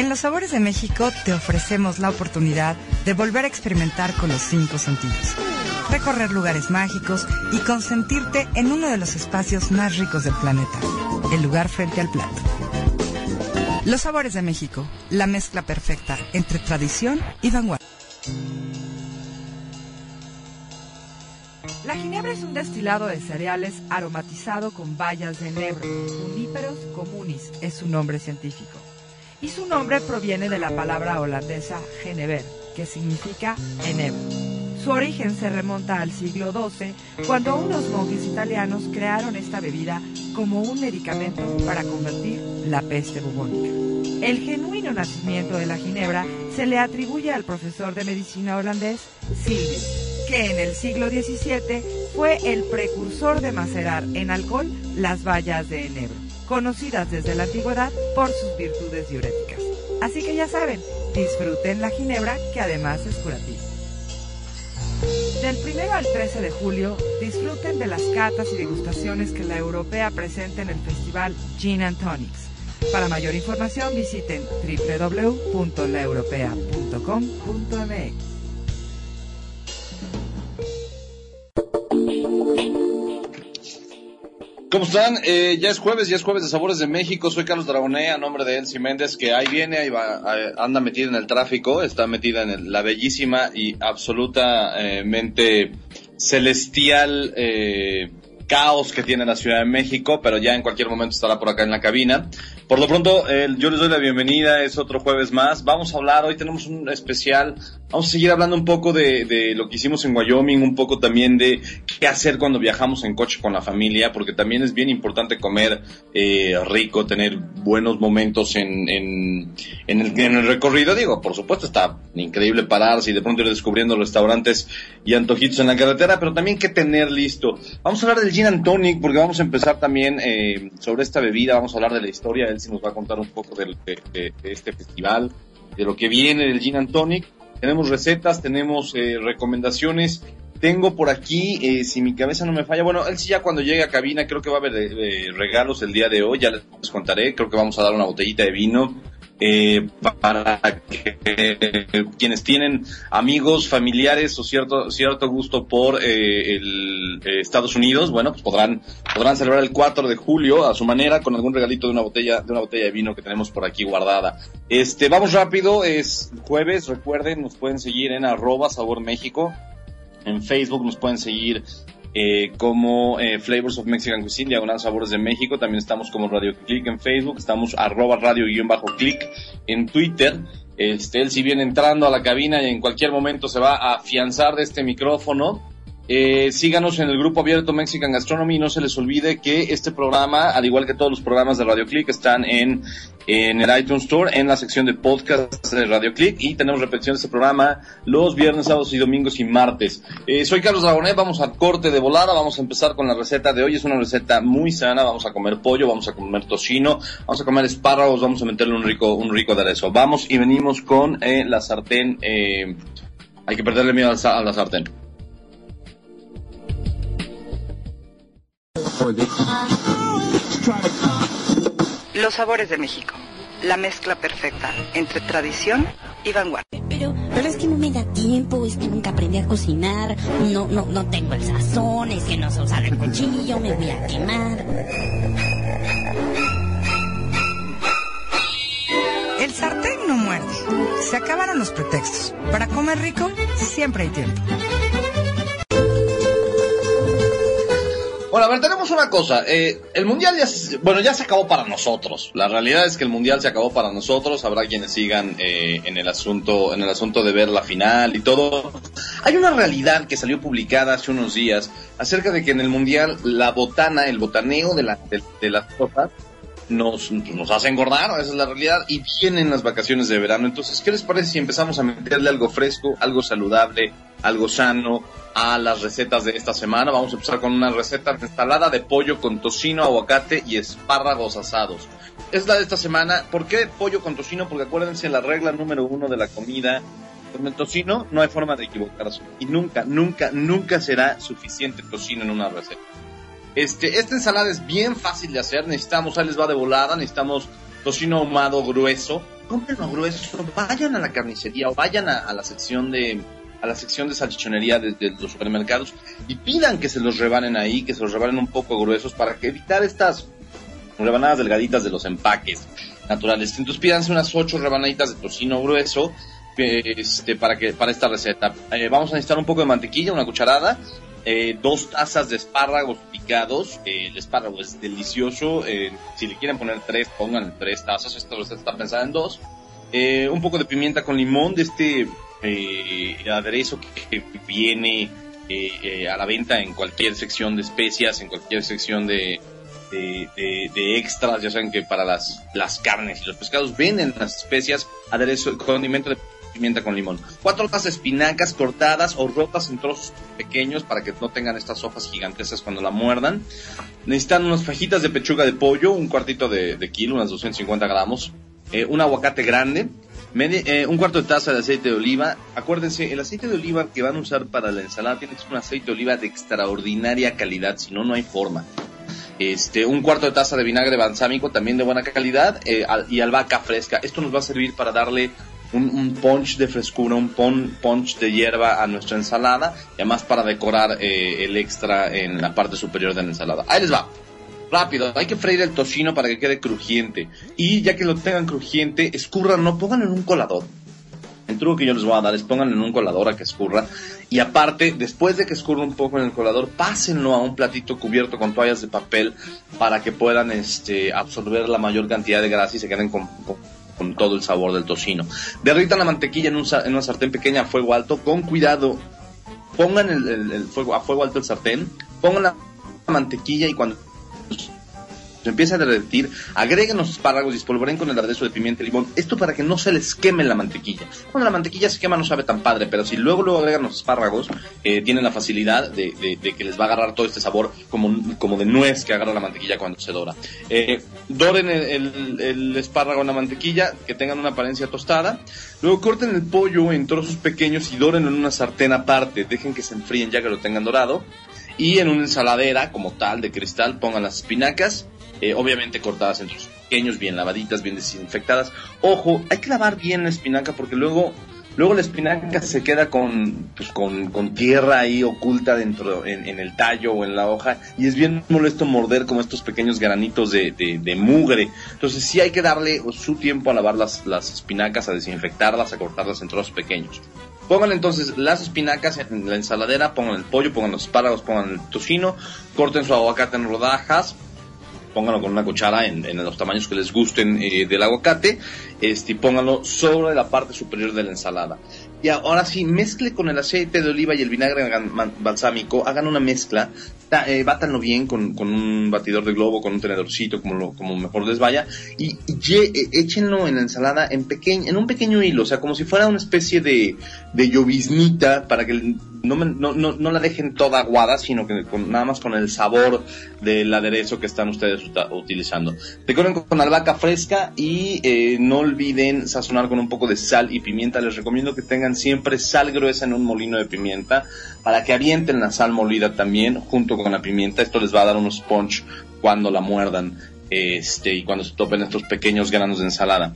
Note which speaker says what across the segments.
Speaker 1: En Los Sabores de México te ofrecemos la oportunidad de volver a experimentar con los cinco sentidos. Recorrer lugares mágicos y consentirte en uno de los espacios más ricos del planeta, el lugar frente al plato. Los Sabores de México, la mezcla perfecta entre tradición y vanguardia. La ginebra es un destilado de cereales aromatizado con bayas de enebro. Uníperos communis es su nombre científico y su nombre proviene de la palabra holandesa genever, que significa enebro. Su origen se remonta al siglo XII, cuando unos monjes italianos crearon esta bebida como un medicamento para combatir la peste bubónica. El genuino nacimiento de la ginebra se le atribuye al profesor de medicina holandés Silve, que en el siglo XVII fue el precursor de macerar en alcohol las bayas de enebro conocidas desde la antigüedad por sus virtudes diuréticas. Así que ya saben, disfruten la ginebra que además es curativa. Del 1 al 13 de julio, disfruten de las catas y degustaciones que la europea presenta en el festival Gin and Tonics. Para mayor información visiten www.laeuropea.com.mx.
Speaker 2: ¿Cómo están? Eh, ya es jueves, ya es jueves de Sabores de México. Soy Carlos Dragoné, a nombre de Elsie Méndez, que ahí viene, ahí va, anda metida en el tráfico, está metida en la bellísima y absolutamente celestial eh, caos que tiene la Ciudad de México, pero ya en cualquier momento estará por acá en la cabina. Por lo pronto, yo les doy la bienvenida, es otro jueves más. Vamos a hablar, hoy tenemos un especial Vamos a seguir hablando un poco de, de, lo que hicimos en Wyoming, un poco también de qué hacer cuando viajamos en coche con la familia, porque también es bien importante comer eh, rico, tener buenos momentos en, en, en, el, en el recorrido. Digo, por supuesto está increíble pararse y de pronto ir descubriendo restaurantes y antojitos en la carretera, pero también que tener listo. Vamos a hablar del gin and tonic, porque vamos a empezar también eh, sobre esta bebida, vamos a hablar de la historia, él sí nos va a contar un poco de, este festival, de lo que viene del gin and tonic tenemos recetas, tenemos eh, recomendaciones. Tengo por aquí, eh, si mi cabeza no me falla, bueno, él sí ya cuando llegue a cabina creo que va a haber regalos el día de hoy, ya les contaré, creo que vamos a dar una botellita de vino eh, para que quienes tienen amigos, familiares o cierto cierto gusto por eh, el, eh, Estados Unidos, bueno, pues podrán podrán celebrar el 4 de julio a su manera con algún regalito de una botella de una botella de vino que tenemos por aquí guardada. Este, vamos rápido, es jueves, recuerden, nos pueden seguir en arroba sabor. En Facebook nos pueden seguir eh, como eh, Flavors of Mexican Cuisine, Diagonal Sabores de México. También estamos como Radio Click en Facebook, estamos arroba radio-click en Twitter. Este, él si viene entrando a la cabina y en cualquier momento se va a afianzar de este micrófono. Eh, síganos en el grupo abierto Mexican Gastronomy. No se les olvide que este programa, al igual que todos los programas de Radio Click, están en, en el iTunes Store, en la sección de podcast de Radio Click. Y tenemos repetición de este programa los viernes, sábados y domingos y martes. Eh, soy Carlos Dragonet. Vamos a corte de volada. Vamos a empezar con la receta de hoy. Es una receta muy sana. Vamos a comer pollo, vamos a comer tocino, vamos a comer espárragos, vamos a meterle un rico, un rico aderezo. Vamos y venimos con eh, la sartén. Eh, hay que perderle miedo a la sartén.
Speaker 3: Los sabores de México, la mezcla perfecta entre tradición y vanguardia.
Speaker 4: Pero, pero es que no me da tiempo, es que nunca aprendí a cocinar, no, no, no tengo el sazón, es que no sé usar el cuchillo, me voy a quemar.
Speaker 1: El sartén no muerde. Se acabaron los pretextos. Para comer rico, siempre hay tiempo.
Speaker 2: Bueno, a ver, tenemos una cosa. Eh, el mundial ya, se, bueno, ya se acabó para nosotros. La realidad es que el mundial se acabó para nosotros. Habrá quienes sigan eh, en el asunto, en el asunto de ver la final y todo. Hay una realidad que salió publicada hace unos días acerca de que en el mundial la botana, el botaneo de, la, de, las cosas, nos, nos hace engordar, esa es la realidad, y vienen las vacaciones de verano. Entonces, ¿qué les parece si empezamos a meterle algo fresco, algo saludable, algo sano a las recetas de esta semana? Vamos a empezar con una receta de de pollo con tocino, aguacate y espárragos asados. Es la de esta semana. ¿Por qué pollo con tocino? Porque acuérdense la regla número uno de la comida. Con el tocino no hay forma de equivocarse. Y nunca, nunca, nunca será suficiente tocino en una receta. Este, esta ensalada es bien fácil de hacer. Necesitamos, ahí les va de volada, necesitamos tocino ahumado grueso. Cómprenlo grueso, vayan a la carnicería o vayan a, la sección de a la sección de salchichonería de, los supermercados y pidan que se los rebanen ahí, que se los rebanen un poco gruesos para que evitar estas rebanadas delgaditas de los empaques naturales. Entonces pídanse unas ocho rebanaditas de tocino grueso este, para que para esta receta. Eh, vamos a necesitar un poco de mantequilla, una cucharada, eh, dos tazas de espárragos picados. Eh, el espárrago es delicioso. Eh, si le quieren poner tres, pongan tres tazas. Receta está pensada en dos. un poco de pimienta con limón de este aderezo que, viene a la venta en cualquier sección de especias, en cualquier sección de, de, extras, ya saben que para las, las carnes y los pescados venden las especias, aderezo, condimento de pimienta con limón. Cuatro hojas de espinacas cortadas o rotas en trozos pequeños para que no tengan estas hojas gigantescas cuando la muerdan. Necesitan unas fajitas de pechuga de pollo, un cuartito de, kilo, unas 250 gramos. Eh, un aguacate grande, eh, un cuarto de taza de aceite de oliva. Acuérdense, el aceite de oliva que van a usar para la ensalada tiene que ser un aceite de oliva de extraordinaria calidad, si no, no hay forma. Este, un cuarto de taza de vinagre balsámico también de buena calidad eh, y albahaca fresca. Esto nos va a servir para darle un, punch de frescura, un punch de hierba a nuestra ensalada y además para decorar eh, el extra en la parte superior de la ensalada. Ahí les va. Rápido, hay que freír el tocino para que quede crujiente. Y ya que lo tengan crujiente, escurran, no pongan en un colador. El truco que yo les voy a dar es pongan en un colador a que escurra. Y aparte, después de que escurra un poco en el colador, pásenlo a un platito cubierto con toallas de papel para que puedan este, absorber la mayor cantidad de grasa y se queden con con todo el sabor del tocino. Derritan la mantequilla en, una sartén pequeña a fuego alto, con cuidado. Pongan el, fuego a fuego alto el sartén, pongan la mantequilla y cuando se empieza a derretir, agreguen los espárragos y espolvoren con el aderezo de pimienta y limón. Esto para que no se les queme la mantequilla. Cuando la mantequilla se quema no sabe tan padre, pero si luego luego agregan los espárragos, eh, tienen la facilidad de, que les va a agarrar todo este sabor como, como de nuez que agarra la mantequilla cuando se dora. Eh, doren el, espárrago en la mantequilla, que tengan una apariencia tostada. Luego corten el pollo en trozos pequeños y doren en una sartén aparte. Dejen que se enfríen ya que lo tengan dorado. Y en una ensaladera como tal de cristal pongan las espinacas eh, obviamente cortadas en trozos pequeños, bien lavaditas, bien desinfectadas. Ojo, hay que lavar bien la espinaca porque luego, luego la espinaca se queda con, pues, con, tierra ahí oculta dentro, en, el tallo o en la hoja y es bien molesto morder como estos pequeños granitos de, de, mugre. Entonces sí hay que darle su tiempo a lavar las, las espinacas, a desinfectarlas, a cortarlas en trozos pequeños. Pongan entonces las espinacas en la ensaladera, pongan el pollo, pongan los espárragos, pongan el tocino, corten su aguacate en rodajas, pónganlo con una cuchara en, los tamaños que les gusten eh, del aguacate, este, y pónganlo sobre la parte superior de la ensalada. Y ahora sí, mezcle con el aceite de oliva y el vinagre balsámico, hagan una mezcla, eh, bátanlo bien con, un batidor de globo, con un tenedorcito, como, como mejor les vaya, y, eh, échenlo en la ensalada en, en un pequeño hilo, o sea, como si fuera una especie de, de lloviznita para que no, no, no, la dejen toda aguada, sino que nada más con el sabor del aderezo que están ustedes utilizando. Decoren con albahaca fresca y eh, no olviden sazonar con un poco de sal y pimienta. Les recomiendo que tengan siempre sal gruesa en un molino de pimienta para que avienten la sal molida también junto con la pimienta. Esto les va a dar unos punch cuando la muerdan este, y cuando se topen estos pequeños granos de ensalada.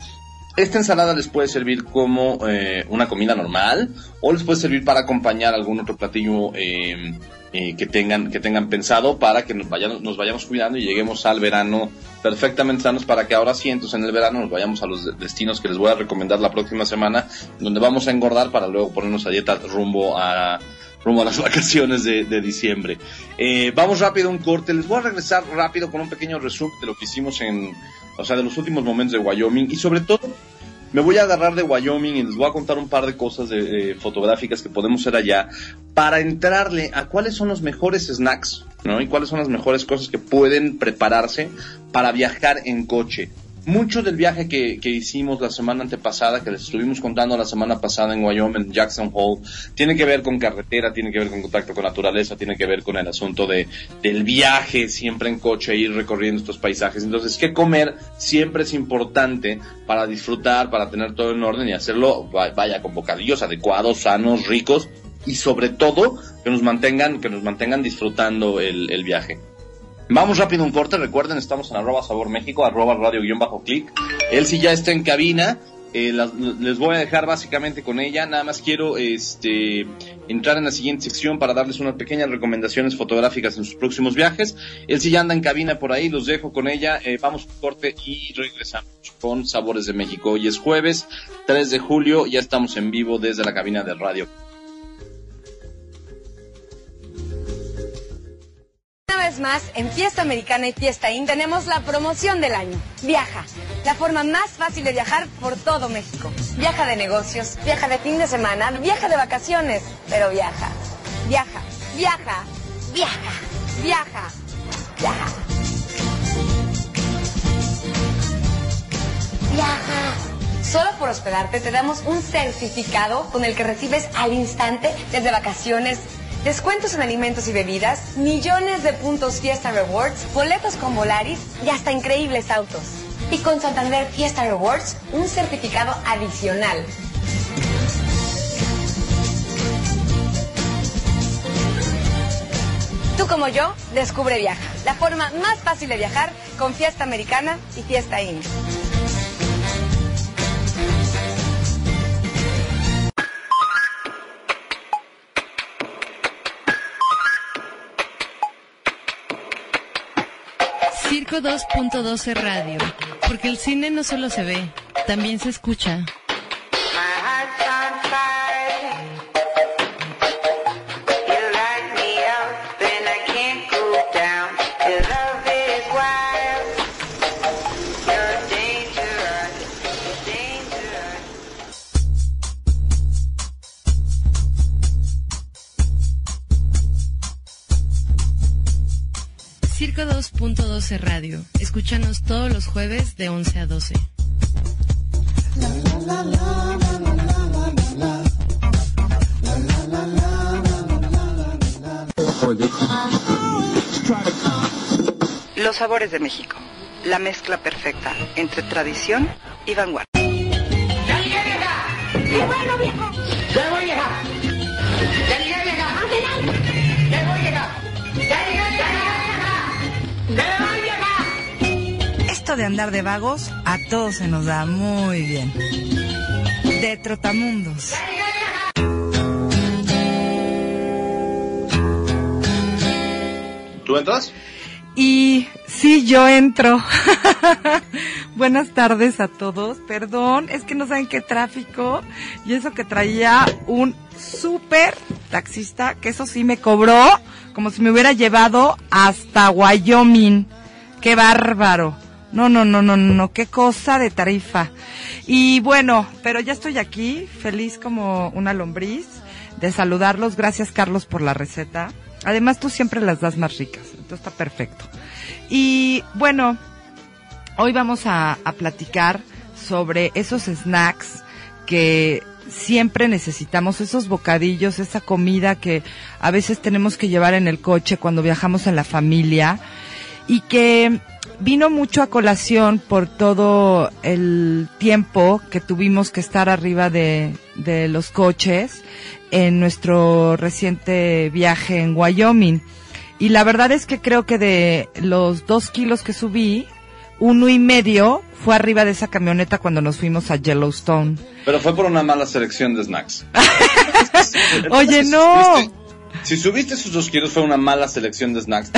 Speaker 2: Esta ensalada les puede servir como eh, una comida normal o les puede servir para acompañar algún otro platillo eh, eh, que tengan que tengan pensado para que nos vayamos, nos vayamos cuidando y lleguemos al verano perfectamente sanos para que ahora sí, entonces en el verano nos vayamos a los destinos que les voy a recomendar la próxima semana, donde vamos a engordar para luego ponernos a dieta rumbo a rumbo a las vacaciones de, de diciembre. vamos rápido a un corte. Les voy a regresar rápido con un pequeño resumen de lo que hicimos en o sea, de los últimos momentos de Wyoming y sobre todo me voy a agarrar de Wyoming y les voy a contar un par de cosas de, fotográficas que podemos hacer allá para entrarle a cuáles son los mejores snacks ¿no? Y cuáles son las mejores cosas que pueden prepararse para viajar en coche. Mucho del viaje que, que, hicimos la semana antepasada, que les estuvimos contando la semana pasada en Wyoming, en Jackson Hole, tiene que ver con carretera, tiene que ver con contacto con naturaleza, tiene que ver con el asunto de, del viaje siempre en coche, ir recorriendo estos paisajes. Entonces, ¿qué comer siempre es importante para disfrutar, para tener todo en orden y hacerlo, vaya, con bocadillos adecuados, sanos, ricos y sobre todo que nos mantengan, que nos mantengan disfrutando el, el viaje. Vamos rápido un corte, recuerden, estamos en arroba sabor México, arroba radio guion bajo clic. Él sí ya está en cabina, eh, les voy a dejar básicamente con ella, nada más quiero este, entrar en la siguiente sección para darles unas pequeñas recomendaciones fotográficas en sus próximos viajes. Él sí ya anda en cabina por ahí, los dejo con ella, eh, vamos un corte y regresamos con Sabores de México. Hoy es jueves 3 de julio, ya estamos en vivo desde la cabina de radio.
Speaker 5: Vez más, en Fiesta Americana y Fiesta In tenemos la promoción del año. Viaja, la forma más fácil de viajar por todo México. Viaja de negocios, viaja de fin de semana, viaja de vacaciones, pero viaja, viaja, viaja, viaja, viaja, viaja. Viaja. Solo por hospedarte te damos un certificado con el que recibes al instante desde vacaciones, descuentos en alimentos y bebidas, millones de puntos Fiesta Rewards, boletos con Volaris y hasta increíbles autos. Y con Santander Fiesta Rewards, un certificado adicional. Tú como yo, descubre Viaja, la forma más fácil de viajar con Fiesta Americana y Fiesta
Speaker 6: Inc. 102.12 Radio, porque el cine no solo se ve, también se escucha. 2.12 Radio. Escúchanos todos los jueves de 11 a 12.
Speaker 3: Los sabores de México. La mezcla perfecta entre tradición y vanguardia.
Speaker 1: De andar de vagos a todos se nos da muy bien. De Trotamundos.
Speaker 2: ¿Tú entras?
Speaker 1: Y sí, yo entro. Buenas tardes a todos. Perdón, es que no saben qué tráfico. Y eso que traía un súper taxista, que eso sí me cobró como si me hubiera llevado hasta Wyoming. Qué bárbaro. No, no, no, no, no, qué cosa de tarifa. Y bueno, pero ya estoy aquí, feliz como una lombriz de saludarlos. Gracias, Carlos, por la receta. Además, tú siempre las das más ricas, entonces está perfecto. Y bueno, hoy vamos a, a platicar sobre esos snacks que siempre necesitamos, esos bocadillos, esa comida que a veces tenemos que llevar en el coche cuando viajamos en la familia y que vino mucho a colación por todo el tiempo que tuvimos que estar arriba de, de los coches en nuestro reciente viaje en Wyoming. Y la verdad es que creo que de los dos kilos que subí, uno y medio fue arriba de esa camioneta cuando nos fuimos a Yellowstone.
Speaker 2: Pero fue por una mala selección de snacks.
Speaker 1: Oye, no.
Speaker 2: Si subiste esos dos kilos fue una mala selección de snacks.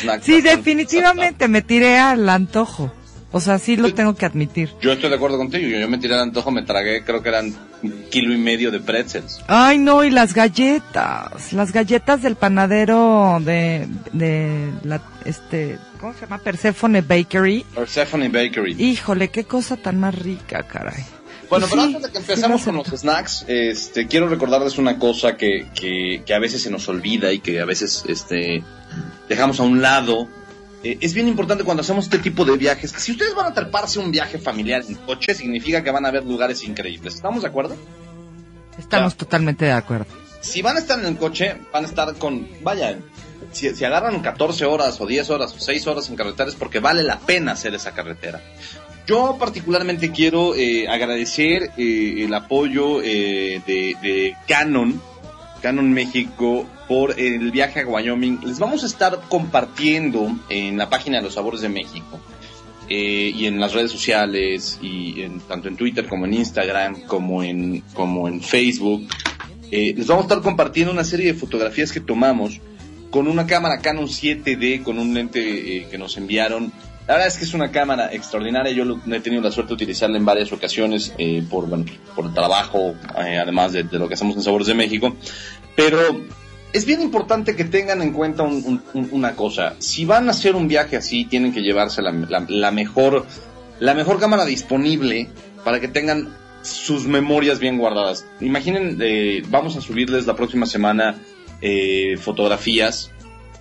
Speaker 2: snacks
Speaker 1: Sí, definitivamente me tiré al antojo. O sea, sí lo tengo que admitir.
Speaker 2: Yo estoy de acuerdo contigo. Yo, yo me tiré al antojo, me tragué, creo que eran un kilo y medio de pretzels.
Speaker 1: Ay, no, y las galletas. Las galletas del panadero de, de la, este, ¿cómo se llama? Persephone Bakery.
Speaker 2: Persephone Bakery.
Speaker 1: Híjole, qué cosa tan más rica, caray.
Speaker 2: Bueno, pero
Speaker 1: sí,
Speaker 2: antes de que empecemos con los snacks, este, quiero recordarles una cosa que, que, que a veces se nos olvida y que a veces este, dejamos a un lado. Eh, es bien importante cuando hacemos este tipo de viajes. Si ustedes van a treparse un viaje familiar en coche, significa que van a ver lugares increíbles. ¿Estamos de acuerdo?
Speaker 1: Estamos
Speaker 2: Ya.
Speaker 1: totalmente de acuerdo.
Speaker 2: Si van a estar en el coche, van a estar con, vaya, si, si agarran 14 horas o 10 horas o 6 horas en carretera es porque vale la pena hacer esa carretera. Yo particularmente quiero eh, agradecer eh, el apoyo eh, de, Canon, Canon México, por el viaje a Wyoming. Les vamos a estar compartiendo en la página de los sabores de México eh, y en las redes sociales y en, tanto en Twitter como en Instagram como en como en Facebook eh, les vamos a estar compartiendo una serie de fotografías que tomamos con una cámara Canon 7D con un lente eh, que nos enviaron la verdad es que es una cámara extraordinaria yo lo- he tenido la suerte de utilizarla en varias ocasiones eh, por por el trabajo eh, además de, lo que hacemos en Sabores de México pero es bien importante que tengan en cuenta un- un- un- una cosa. Si van a hacer un viaje así, tienen que llevarse la mejor, la mejor cámara disponible para que tengan sus memorias bien guardadas. Imaginen, eh, vamos a subirles la próxima semana eh, fotografías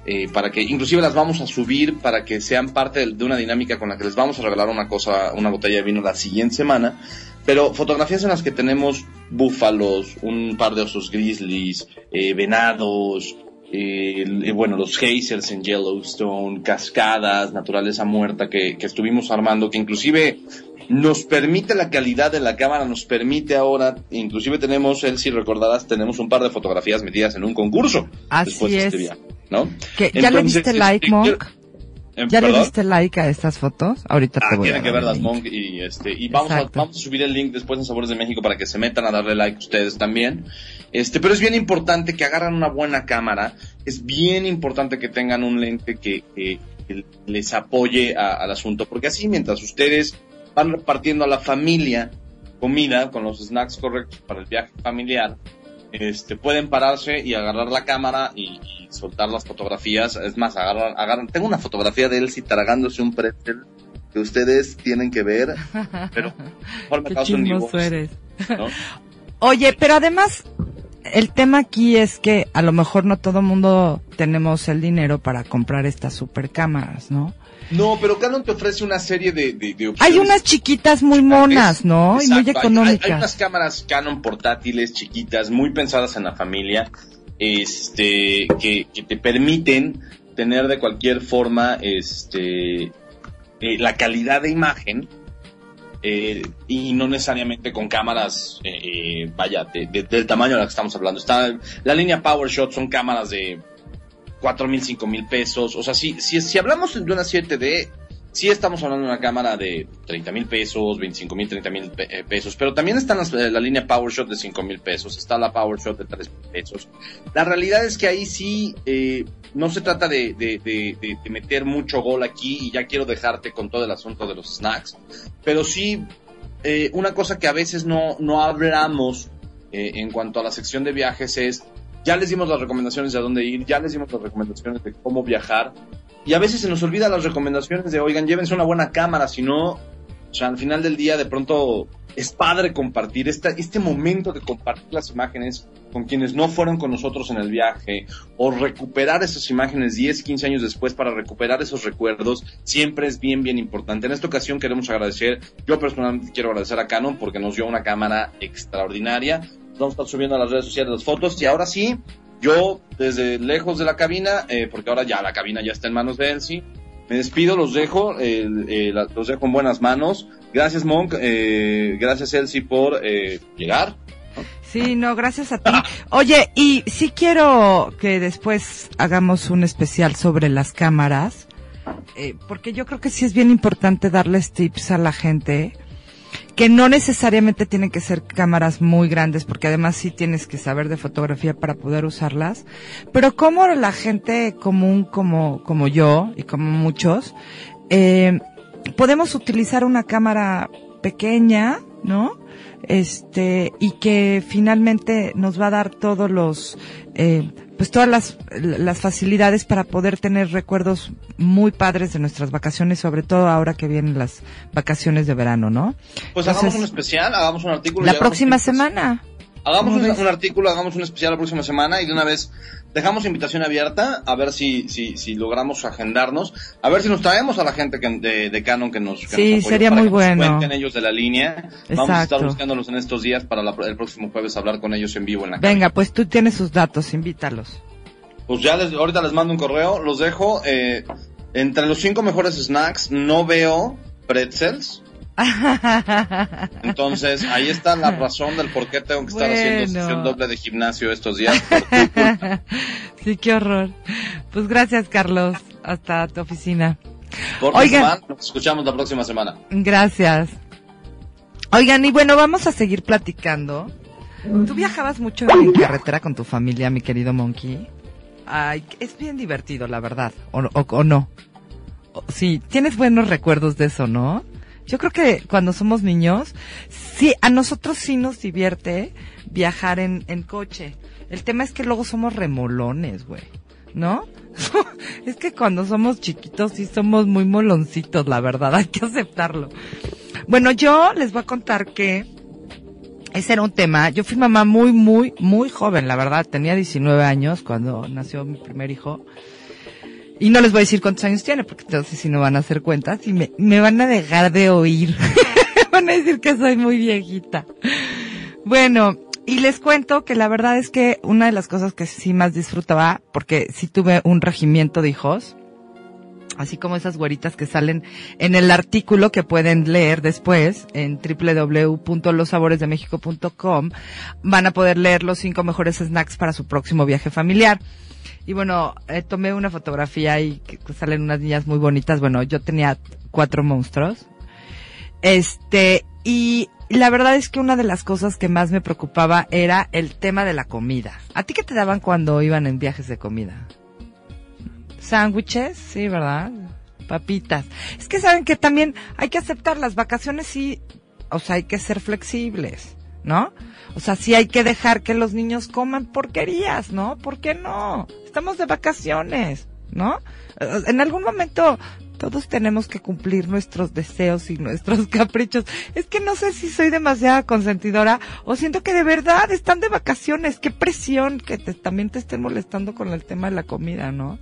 Speaker 2: eh, para que, inclusive las vamos a subir para que sean parte de, una dinámica con la que les vamos a regalar una cosa, una botella de vino la siguiente semana. Pero fotografías en las que tenemos búfalos, un par de osos grizzlies, eh, venados, eh, bueno, los geysers en Yellowstone, cascadas, naturaleza muerta que, que estuvimos armando, que inclusive nos permite la calidad de la cámara, nos permite ahora, inclusive tenemos, él si recordarás, tenemos un par de fotografías metidas en un concurso
Speaker 1: Así
Speaker 2: después de este
Speaker 1: es.
Speaker 2: viaje, ¿no?
Speaker 1: Que, ¿Ya le diste like, Monk? ¿Ya le diste like a estas fotos? Ahorita te
Speaker 2: Ah,
Speaker 1: voy a
Speaker 2: tienen que
Speaker 1: dar el
Speaker 2: verlas. Monk, y este, y vamos a, vamos a subir el link después en Sabores de México para que se metan a darle like ustedes también. Este, pero es bien importante que agarran una buena cámara, es bien importante que tengan un lente que, que- que les apoye a- al asunto, porque así mientras ustedes van repartiendo a la familia comida con los snacks correctos para el viaje familiar, este, pueden pararse y agarrar la cámara y, y soltar las fotografías. Es más, agarran, agarran. Tengo una fotografía de Elsie tragándose un pretzel que ustedes tienen que ver, pero mejor me causa un
Speaker 1: eres.
Speaker 2: ¿no?
Speaker 1: Oye, pero además, el tema aquí es que a lo mejor no todo mundo tenemos el dinero para comprar estas super cámaras, ¿no?
Speaker 2: No, pero Canon te ofrece una serie de, de, de opciones.
Speaker 1: Hay unas chiquitas muy monas, ¿no? Y muy
Speaker 2: Exacto, hay-
Speaker 1: económicas.
Speaker 2: unas cámaras Canon portátiles, chiquitas, muy pensadas en la familia, este, que, que te permiten tener de cualquier forma, este, eh, la calidad de imagen, eh, y no necesariamente con cámaras, eh, eh, vaya, de- de- del tamaño de la que estamos hablando. Está, la línea PowerShot son cámaras de cuatro mil, cinco mil pesos. O sea, si, si, si hablamos de una 7D, sí estamos hablando de una cámara de 30 mil pesos, 25 mil, 30 mil eh, pesos. Pero también está las- eh, la línea PowerShot de 5 mil pesos, está la PowerShot de 3 mil pesos. La realidad es que ahí sí eh, no se trata de, de- de- meter mucho gol aquí y ya quiero dejarte con todo el asunto de los snacks. Pero sí, una cosa que a veces no, no hablamos en cuanto a la sección de viajes es, ya les dimos las recomendaciones de a dónde ir, ya les dimos las recomendaciones de cómo viajar, y a veces se nos olvida las recomendaciones de, oigan, llévense una buena cámara, si no, o sea, al final del día de pronto es padre compartir esta, este momento de compartir las imágenes con quienes no fueron con nosotros en el viaje, o recuperar esas imágenes 10, 15 años después para recuperar esos recuerdos, siempre es bien, bien importante. En esta ocasión queremos agradecer, yo personalmente quiero agradecer a Canon porque nos dio una cámara extraordinaria. Vamos a estar subiendo a las redes sociales las fotos y ahora sí, yo desde lejos de la cabina, eh, porque ahora ya la cabina ya está en manos de Elsie, me despido, los dejo, eh, eh, los dejo en buenas manos. Gracias Monk, eh, gracias Elsie por eh, llegar.
Speaker 1: Sí, no, gracias a ti. Oye, y sí quiero que después hagamos un especial sobre las cámaras, eh, porque yo creo que sí es bien importante darles tips a la gente, que no necesariamente tienen que ser cámaras muy grandes, porque además sí tienes que saber de fotografía para poder usarlas, pero como la gente común como, como yo y como muchos, eh, podemos utilizar una cámara pequeña, ¿no? Este, y que finalmente nos va a dar todos los, eh, pues todas las, las facilidades para poder tener recuerdos muy padres de nuestras vacaciones, sobre todo ahora que vienen las vacaciones de verano, ¿no?
Speaker 2: Pues
Speaker 1: Entonces,
Speaker 2: hagamos un especial, hagamos un artículo.
Speaker 1: La próxima semana.
Speaker 2: Hagamos
Speaker 1: ¿Cómo
Speaker 2: un, artículo, hagamos un especial la próxima semana y de una vez dejamos invitación abierta a ver si, si, si logramos agendarnos, a ver si nos traemos a la gente que- de, de Canon que nos, que
Speaker 1: Sí,
Speaker 2: nos
Speaker 1: sería muy
Speaker 2: que nos
Speaker 1: bueno.
Speaker 2: cuenten ellos de la línea. Vamos a estar buscándolos en estos días para la- el próximo jueves hablar con ellos en vivo en la
Speaker 1: Venga, pues tú tienes sus datos, invítalos.
Speaker 2: Pues ya les, ahorita les mando un correo, los dejo. Eh, entre los cinco mejores snacks no veo pretzels. Entonces ahí está la razón del por qué tengo que estar haciendo sesión doble de gimnasio estos días. por tu culpa.
Speaker 1: sí, qué horror. Pues gracias, Carlos. Hasta tu oficina.
Speaker 2: Por
Speaker 1: Oigan.
Speaker 2: semana, nos escuchamos la próxima semana.
Speaker 1: Gracias. Oigan, y bueno, vamos a seguir platicando. ¿Tú viajabas mucho en carretera con tu familia, mi querido Monkey? Ay, es bien divertido, la verdad. ¿O, o- o no? O- sí, tienes buenos recuerdos de eso, ¿no? Yo creo que cuando somos niños, sí, a nosotros sí nos divierte viajar en, en coche. El tema es que luego somos remolones, güey. ¿No? es que cuando somos chiquitos sí somos muy moloncitos, la verdad, hay que aceptarlo. Bueno, yo les voy a contar que ese era un tema. Yo fui mamá muy, muy, muy joven, la verdad. Tenía 19 años cuando nació mi primer hijo. Y no les voy a decir cuántos años tiene, porque entonces si no van a hacer cuentas y me, me van a dejar de oír. van a decir que soy muy viejita. Bueno, y les cuento que la verdad es que una de las cosas que sí más disfrutaba, porque sí tuve un regimiento de hijos, así como esas güeritas que salen en el artículo que pueden leer después en www.losaboresdemexico.com, van a poder leer los cinco mejores snacks para su próximo viaje familiar. Y bueno, eh, tomé una fotografía y salen unas niñas muy bonitas. Bueno, yo tenía cuatro monstruos. Este, y la verdad es que una de las cosas que más me preocupaba era el tema de la comida. ¿A ti qué te daban cuando iban en viajes de comida? Sándwiches, sí, ¿verdad? Papitas. Es que saben que también hay que aceptar las vacaciones sí, o sea, hay que ser flexibles, ¿no? O sea, sí hay que dejar que los niños coman porquerías, ¿no? ¿Por qué no? Estamos de vacaciones, ¿no? En algún momento todos tenemos que cumplir nuestros deseos y nuestros caprichos. Es que no sé si soy demasiada consentidora o siento que de verdad están de vacaciones. Qué presión que te- también te estén molestando con el tema de la comida, ¿no?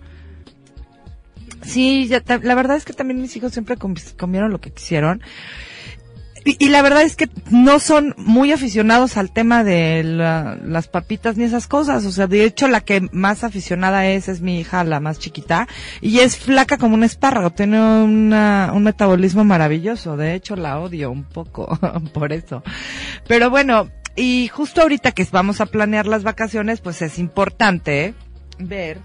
Speaker 1: Sí, ya la verdad es que también mis hijos siempre com- comieron lo que quisieron. Y, la verdad es que no son muy aficionados al tema de la- las papitas ni esas cosas. O sea, de hecho, la que más aficionada es, es mi hija, la más chiquita. Y es flaca como un espárrago. Tiene una, un metabolismo maravilloso. De hecho, la odio un poco por eso. Pero bueno, y justo ahorita que vamos a planear las vacaciones, pues es importante ver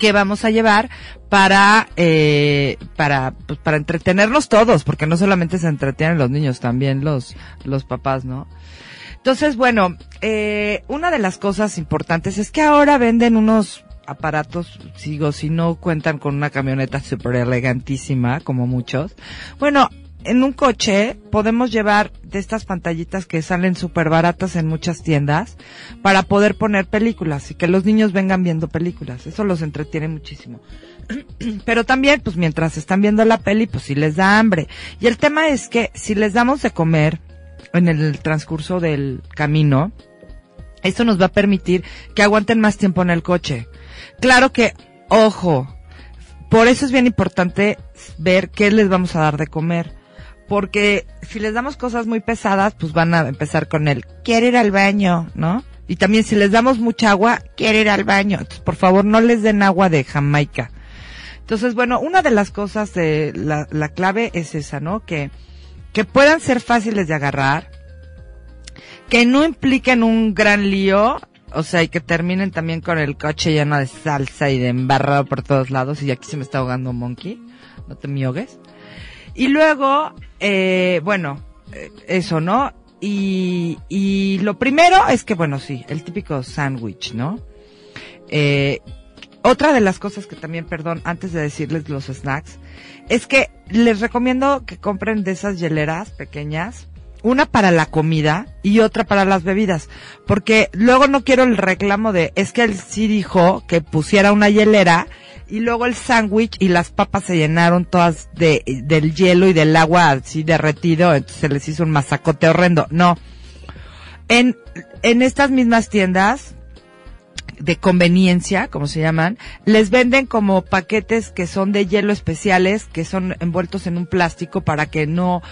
Speaker 1: que vamos a llevar para eh, para pues, para entretenernos todos porque no solamente se entretienen los niños también los los papás no entonces bueno eh, una de las cosas importantes es que ahora venden unos aparatos sigo si no cuentan con una camioneta súper elegantísima como muchos bueno en un coche podemos llevar de estas pantallitas que salen súper baratas en muchas tiendas para poder poner películas y que los niños vengan viendo películas. Eso los entretiene muchísimo. Pero también, pues mientras están viendo la peli, pues sí les da hambre. Y el tema es que si les damos de comer en el transcurso del camino, esto nos va a permitir que aguanten más tiempo en el coche. Claro que, ojo, por eso es bien importante ver qué les vamos a dar de comer. Porque si les damos cosas muy pesadas, pues van a empezar con el, quiero ir al baño, ¿no? Y también si les damos mucha agua, quiero ir al baño. Entonces, por favor, no les den agua de Jamaica. Entonces, bueno, una de las cosas de la, la clave es esa, ¿no? Que, que puedan ser fáciles de agarrar, que no impliquen un gran lío, o sea, y que terminen también con el coche lleno de salsa y de embarrado por todos lados, y aquí se me está ahogando un monkey, no te me ahogues. Y luego, eh, bueno, eh, eso, ¿no? Y, y lo primero es que, bueno, sí, el típico sándwich, ¿no? Eh, otra de las cosas que también, perdón, antes de decirles los snacks, es que les recomiendo que compren de esas hieleras pequeñas una para la comida y otra para las bebidas, porque luego no quiero el reclamo de, es que él sí dijo que pusiera una hielera y luego el sándwich y las papas se llenaron todas de, del hielo y del agua así derretido, entonces se les hizo un masacote horrendo. No. En, en estas mismas tiendas, de conveniencia, como se llaman, les venden como paquetes que son de hielo especiales, que son envueltos en un plástico para que no,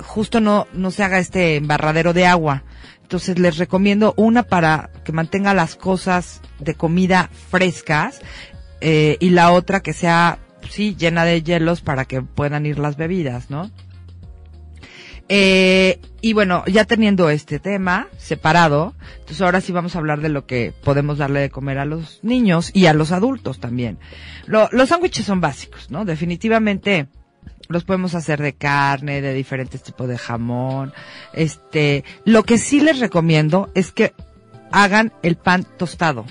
Speaker 1: justo no, no se haga este embarradero de agua. Entonces les recomiendo una para que mantenga las cosas de comida frescas eh, y la otra que sea, sí, llena de hielos para que puedan ir las bebidas, ¿no? Eh, y bueno, ya teniendo este tema separado, entonces ahora sí vamos a hablar de lo que podemos darle de comer a los niños y a los adultos también. los sándwiches son básicos, ¿no? Definitivamente los podemos hacer de carne, de diferentes tipos de jamón. Este, lo que sí les recomiendo es que hagan el pan tostado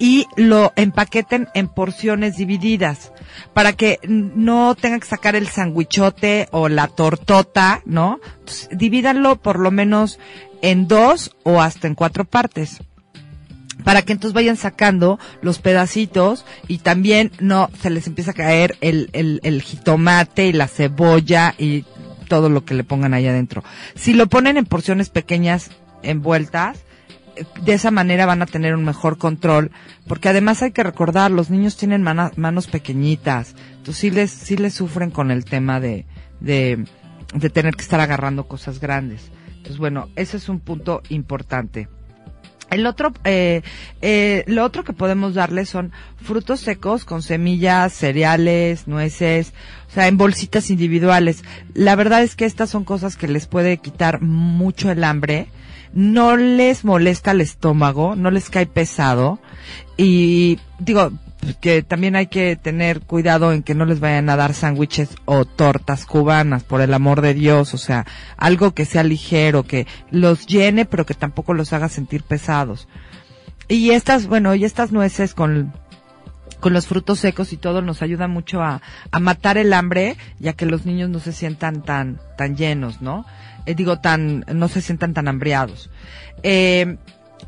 Speaker 1: y lo empaqueten en porciones divididas para que no tengan que sacar el sandwichote o la tortota, ¿no? divídanlo por lo menos en dos o hasta en cuatro partes para que entonces vayan sacando los pedacitos y también no se les empieza a caer el, el, el jitomate y la cebolla y todo lo que le pongan ahí adentro. Si lo ponen en porciones pequeñas envueltas, de esa manera van a tener un mejor control, porque además hay que recordar, los niños tienen manos pequeñitas, entonces sí les, sí les sufren con el tema de, de, tener que estar agarrando cosas grandes. Entonces bueno, ese es un punto importante. El otro, eh, eh, lo otro que podemos darles son frutos secos con semillas, cereales, nueces, o sea, en bolsitas individuales. La verdad es que estas son cosas que les puede quitar mucho el hambre no les molesta el estómago, no les cae pesado y digo que también hay que tener cuidado en que no les vayan a dar sándwiches o tortas cubanas, por el amor de Dios, o sea, algo que sea ligero, que los llene, pero que tampoco los haga sentir pesados. Y estas, bueno, y estas nueces con, con los frutos secos y todo nos ayuda mucho a, a matar el hambre, ya que los niños no se sientan tan, tan llenos, ¿no? Eh, digo, tan, no se sientan tan hambriados. Eh,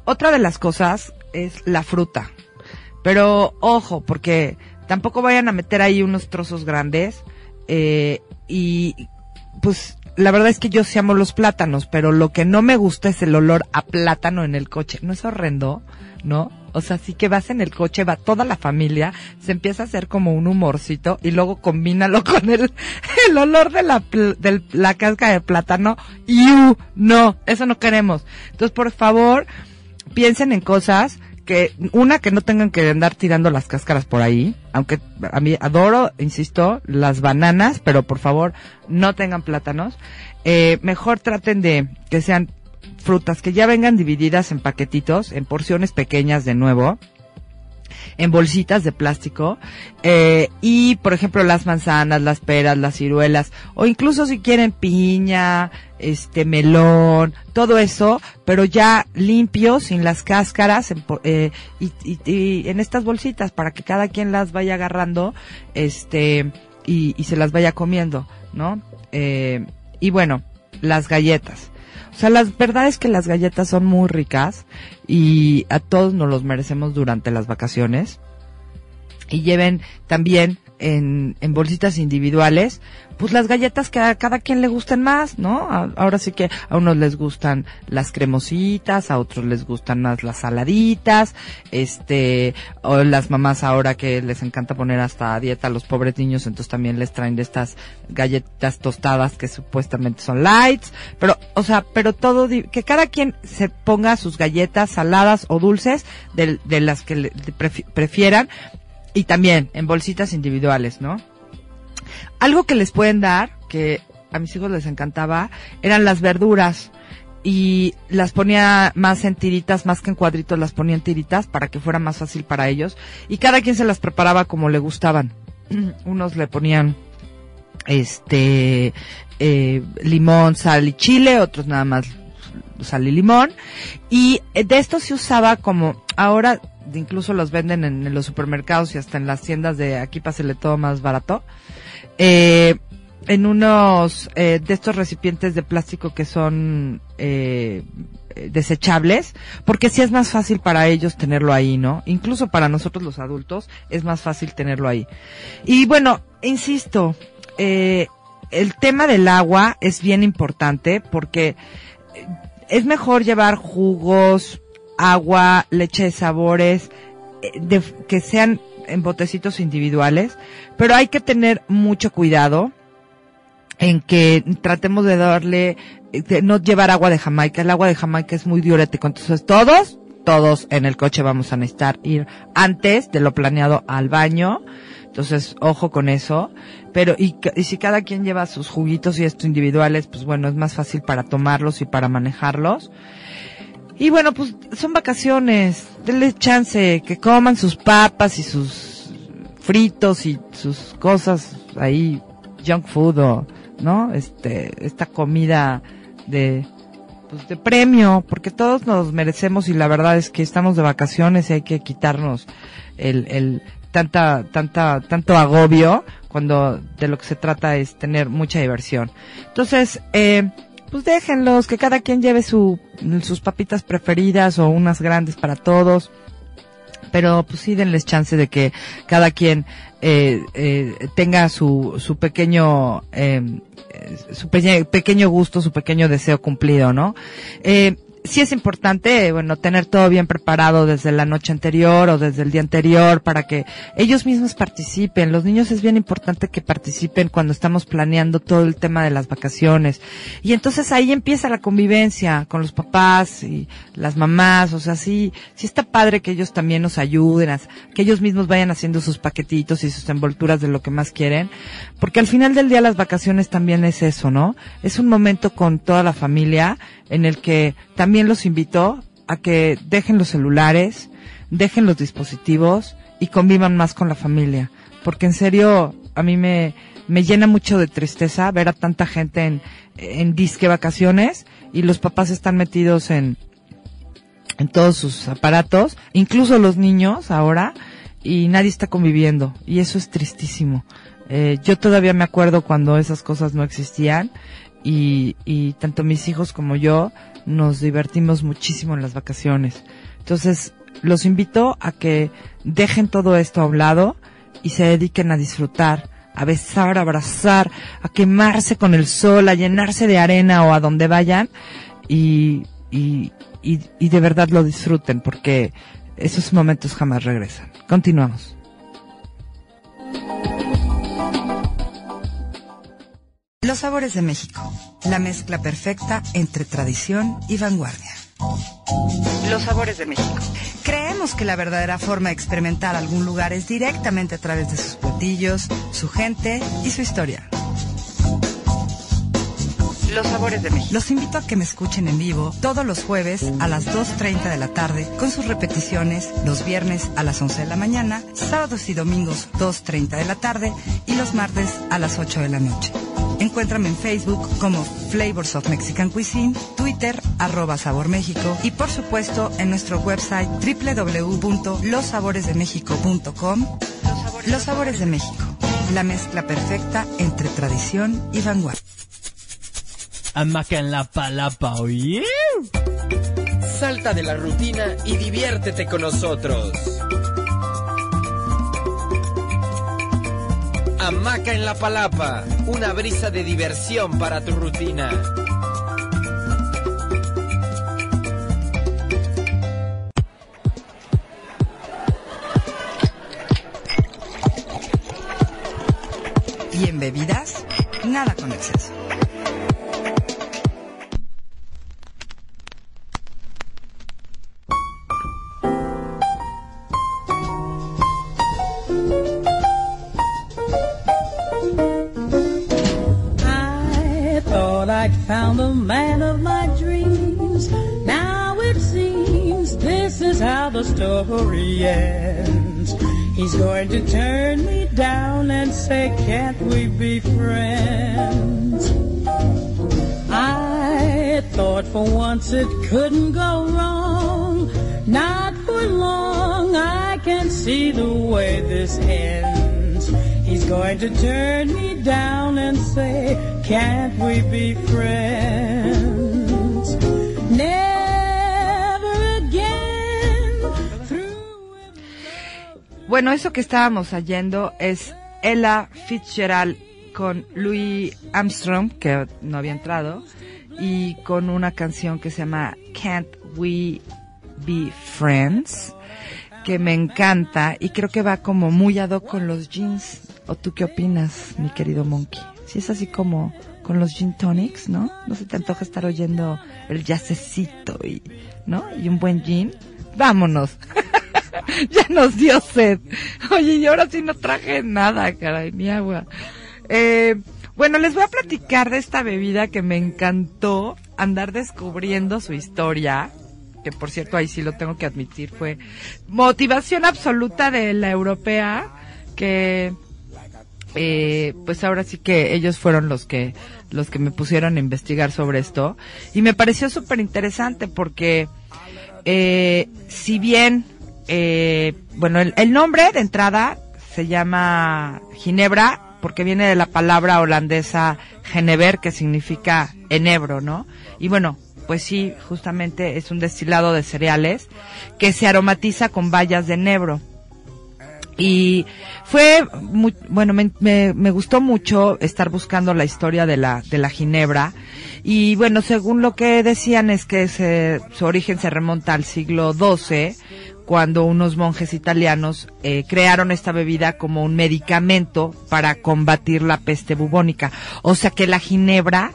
Speaker 1: otra de las cosas es la fruta. Pero ojo, porque tampoco vayan a meter ahí unos trozos grandes. Eh, y pues la verdad es que yo sí amo los plátanos, pero lo que no me gusta es el olor a plátano en el coche. ¿No es horrendo? ¿No? O sea, sí que vas en el coche, va toda la familia, se empieza a hacer como un humorcito y luego combínalo con el, el olor de la, de la casca de plátano. y no, eso no queremos. Entonces, por favor, piensen en cosas que, una, que no tengan que andar tirando las cáscaras por ahí, aunque a mí adoro, insisto, las bananas, pero por favor, no tengan plátanos. Eh, mejor traten de que sean frutas que ya vengan divididas en paquetitos, en porciones pequeñas de nuevo, en bolsitas de plástico eh, y por ejemplo las manzanas, las peras, las ciruelas o incluso si quieren piña, este melón, todo eso, pero ya limpio, sin las cáscaras en, eh, y, en estas bolsitas para que cada quien las vaya agarrando este y, y se las vaya comiendo, ¿no? Eh, y bueno, las galletas. O sea, la verdad es que las galletas son muy ricas y a todos nos los merecemos durante las vacaciones. Y lleven también en, en bolsitas individuales, pues las galletas que a cada quien le gusten más, ¿no? ahora sí que a unos les gustan las cremositas, a otros les gustan más las saladitas, este, o las mamás ahora que les encanta poner hasta a dieta a los pobres niños, entonces también les traen de estas galletas tostadas que supuestamente son lights, pero, o sea, pero todo, que cada quien se ponga sus galletas saladas o dulces de, de las que le, prefieran, y también en bolsitas individuales, ¿no? Algo que les pueden dar, que a mis hijos les encantaba, eran las verduras y las ponía más en tiritas, más que en cuadritos, las ponía en tiritas para que fuera más fácil para ellos y cada quien se las preparaba como le gustaban. Unos le ponían este eh, limón, sal y chile, otros nada más sal y limón y de esto se usaba como ahora incluso los venden en, los supermercados y hasta en las tiendas de aquí pásele todo más barato. Eh, en unos eh, de estos recipientes de plástico que son eh, desechables, porque sí es más fácil para ellos tenerlo ahí, ¿no? Incluso para nosotros los adultos es más fácil tenerlo ahí. Y bueno, insisto, eh, el tema del agua es bien importante porque eh, es mejor llevar jugos, agua, leche de sabores, eh, que sean en botecitos individuales, pero hay que tener mucho cuidado en que tratemos de darle, de no llevar agua de Jamaica. El agua de Jamaica es muy diurético. Entonces todos, todos en el coche vamos a necesitar ir antes de lo planeado al baño. Entonces, ojo con eso. Pero, y, y si cada quien lleva sus juguitos y esto individuales, pues bueno, es más fácil para tomarlos y para manejarlos. Y bueno, pues son vacaciones. Denle chance, que coman sus papas y sus fritos y sus cosas ahí, junk food o, ¿no? Este, esta comida de, pues de premio, porque todos nos merecemos y la verdad es que estamos de vacaciones y hay que quitarnos el, el, tanta, tanta, tanto agobio cuando de lo que se trata es tener mucha diversión. Entonces, eh, pues déjenlos, que cada quien lleve su, sus papitas preferidas o unas grandes para todos. Pero pues sí denles chance de que cada quien eh, eh, tenga su, su pequeño, eh, su pequeño, gusto, su pequeño deseo cumplido, ¿no? Eh, sí es importante, bueno, tener todo bien preparado desde la noche anterior o desde el día anterior para que ellos mismos participen. Los niños es bien importante que participen cuando estamos planeando todo el tema de las vacaciones. Y entonces ahí empieza la convivencia con los papás y las mamás. O sea, sí, sí está padre que ellos también nos ayuden, que ellos mismos vayan haciendo sus paquetitos y sus envolturas de lo que más quieren. Porque al final del día las vacaciones también es eso, ¿no? Es un momento con toda la familia en el que también los invito a que dejen los celulares, dejen los dispositivos y convivan más con la familia. Porque en serio, a mí me, me llena mucho de tristeza ver a tanta gente en, en disque vacaciones y los papás están metidos en, en todos sus aparatos, incluso los niños ahora, y nadie está conviviendo. Y eso es tristísimo. Eh, yo todavía me acuerdo cuando esas cosas no existían y, y tanto mis hijos como yo nos divertimos muchísimo en las vacaciones. Entonces, los invito a que dejen todo esto a un lado y se dediquen a disfrutar, a besar, a abrazar, a quemarse con el sol, a llenarse de arena o a donde vayan y, y, y, y de verdad lo disfruten porque esos momentos jamás regresan. Continuamos. Los sabores de México, la mezcla perfecta entre tradición y vanguardia.
Speaker 3: Los sabores de México.
Speaker 1: Creemos que la verdadera forma de experimentar algún lugar es directamente a través de sus platillos, su gente y su historia.
Speaker 3: Los sabores de México.
Speaker 1: Los invito a que me escuchen en vivo todos los jueves a las 2.30 de la tarde con sus repeticiones los viernes a las 11 de la mañana, sábados y domingos 2.30 de la tarde y los martes a las 8 de la noche. Encuéntrame en Facebook como Flavors of Mexican Cuisine, Twitter arroba Sabor México y por supuesto en nuestro website www.lossaboresdemexico.com. Los Sabores de México, la mezcla perfecta entre tradición y vanguardia.
Speaker 7: Hamaca en la palapa, oye.
Speaker 8: Salta de la rutina y diviértete con nosotros. Hamaca en la palapa, una brisa de diversión para tu rutina.
Speaker 1: Y en bebidas, nada con exceso.
Speaker 9: I'd found the man of my dreams. Now it seems this is how the story ends. He's going to turn me down and say, Can't we be friends? I thought for once it couldn't go wrong. Not for long, I can see the way this ends. He's going to turn me down and say, Can't we be friends? Never again.
Speaker 1: Bueno, eso que estábamos oyendo es Ella Fitzgerald con Louis Armstrong, que no había entrado, y con una canción que se llama Can't We Be Friends, que me encanta y creo que va como muy ad con los jeans. ¿O tú qué opinas, mi querido Monkey? Si es así como con los gin tonics, ¿no? ¿No se te antoja estar oyendo el jazzecito y, ¿no? Y un buen gin. Vámonos. ya nos dio sed. Oye, y ahora sí no traje nada, caray, ni agua. Eh, bueno, les voy a platicar de esta bebida que me encantó andar descubriendo su historia, que por cierto ahí sí lo tengo que admitir, fue motivación absoluta de la europea, que eh, pues ahora sí que ellos fueron los que los que me pusieron a investigar sobre esto y me pareció súper interesante porque eh, si bien eh, bueno el, el nombre de entrada se llama Ginebra porque viene de la palabra holandesa Genever que significa enebro, ¿no? Y bueno, pues sí, justamente es un destilado de cereales que se aromatiza con bayas de enebro. Y fue muy, bueno, me, me, me gustó mucho estar buscando la historia de la, de la ginebra. Y bueno, según lo que decían es que se, su origen se remonta al siglo XII, cuando unos monjes italianos eh, crearon esta bebida como un medicamento para combatir la peste bubónica. O sea que la ginebra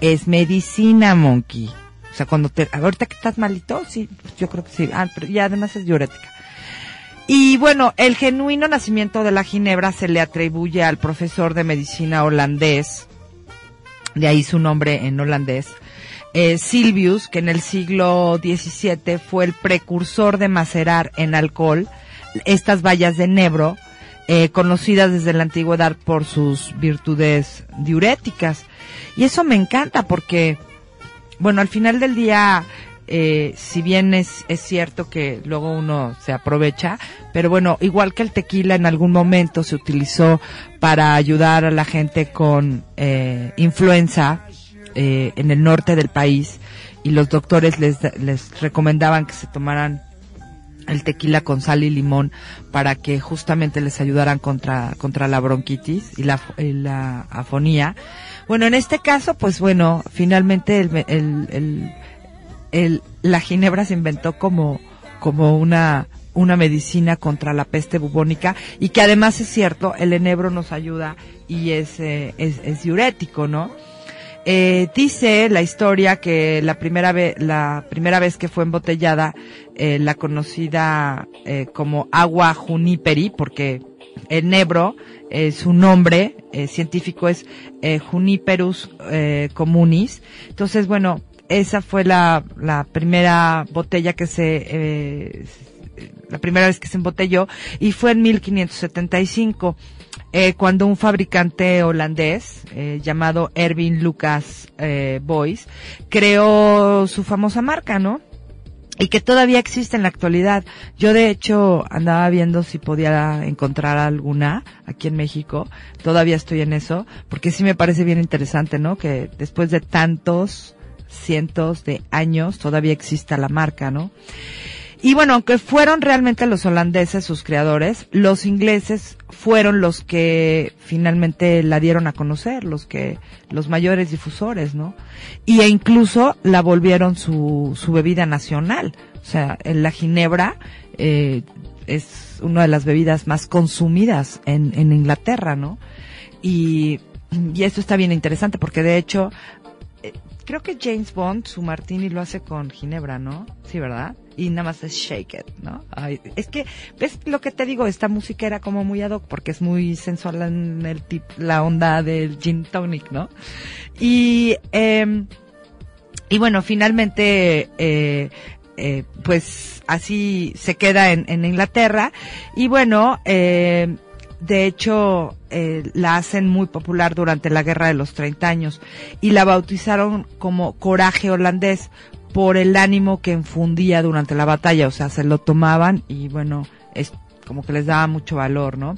Speaker 1: es medicina, monkey. O sea, cuando te, ahorita que estás malito, sí, yo creo que sí. Ah, pero y además es diurética. Y bueno, el genuino nacimiento de la ginebra se le atribuye al profesor de medicina holandés, de ahí su nombre en holandés, eh, Silvius, que en el siglo XVII fue el precursor de macerar en alcohol estas bayas de enebro, eh, conocidas desde la antigüedad por sus virtudes diuréticas. Y eso me encanta porque, bueno, al final del día, eh, si bien es, es cierto que luego uno se aprovecha, pero bueno, igual que el tequila en algún momento se utilizó para ayudar a la gente con eh, influenza eh, en el norte del país y los doctores les, les recomendaban que se tomaran el tequila con sal y limón para que justamente les ayudaran contra, contra la bronquitis y la, la afonía. Bueno, en este caso, pues bueno, finalmente el, el, el, el, la ginebra se inventó como, como una, una medicina contra la peste bubónica y que además es cierto, el enebro nos ayuda y es, eh, es, diurético, ¿no? Eh, dice la historia que la primera vez, la primera vez que fue embotellada, eh, la conocida eh, como agua juniperi, porque el nebro, eh, su nombre científico es Juniperus communis. Entonces, bueno, esa fue la, la primera botella que se, eh, la primera vez que se embotelló y fue en 1575 eh, cuando un fabricante holandés eh, llamado Erwin Lucas eh, Boys creó su famosa marca, ¿no? Y que todavía existe en la actualidad. Yo de hecho andaba viendo si podía encontrar alguna aquí en México. Todavía estoy en eso, porque sí me parece bien interesante, ¿no? Que después de tantos cientos de años todavía exista la marca, ¿no? Y bueno, aunque fueron realmente los holandeses sus creadores, los ingleses fueron los que finalmente la dieron a conocer, los que, los mayores difusores, ¿no? Y e incluso la volvieron su, su bebida nacional. O sea, la ginebra, eh, es una de las bebidas más consumidas en, en Inglaterra, ¿no? Y, y esto está bien interesante porque de hecho, eh, creo que James Bond, su martini lo hace con ginebra, ¿no? Sí, ¿verdad? y nada más es shake it, ¿no? Es que, ¿ves lo que te digo? Esta música era como muy ad hoc porque es muy sensual en el tip, la onda del gin tonic, ¿no? Y, eh, y bueno, finalmente, eh, eh, pues así se queda en, en Inglaterra y bueno, eh, de hecho, eh, la hacen muy popular durante la Guerra de los 30 años y la bautizaron como Coraje Holandés por el ánimo que infundía durante la batalla, o sea, se lo tomaban y bueno, es como que les daba mucho valor, ¿no?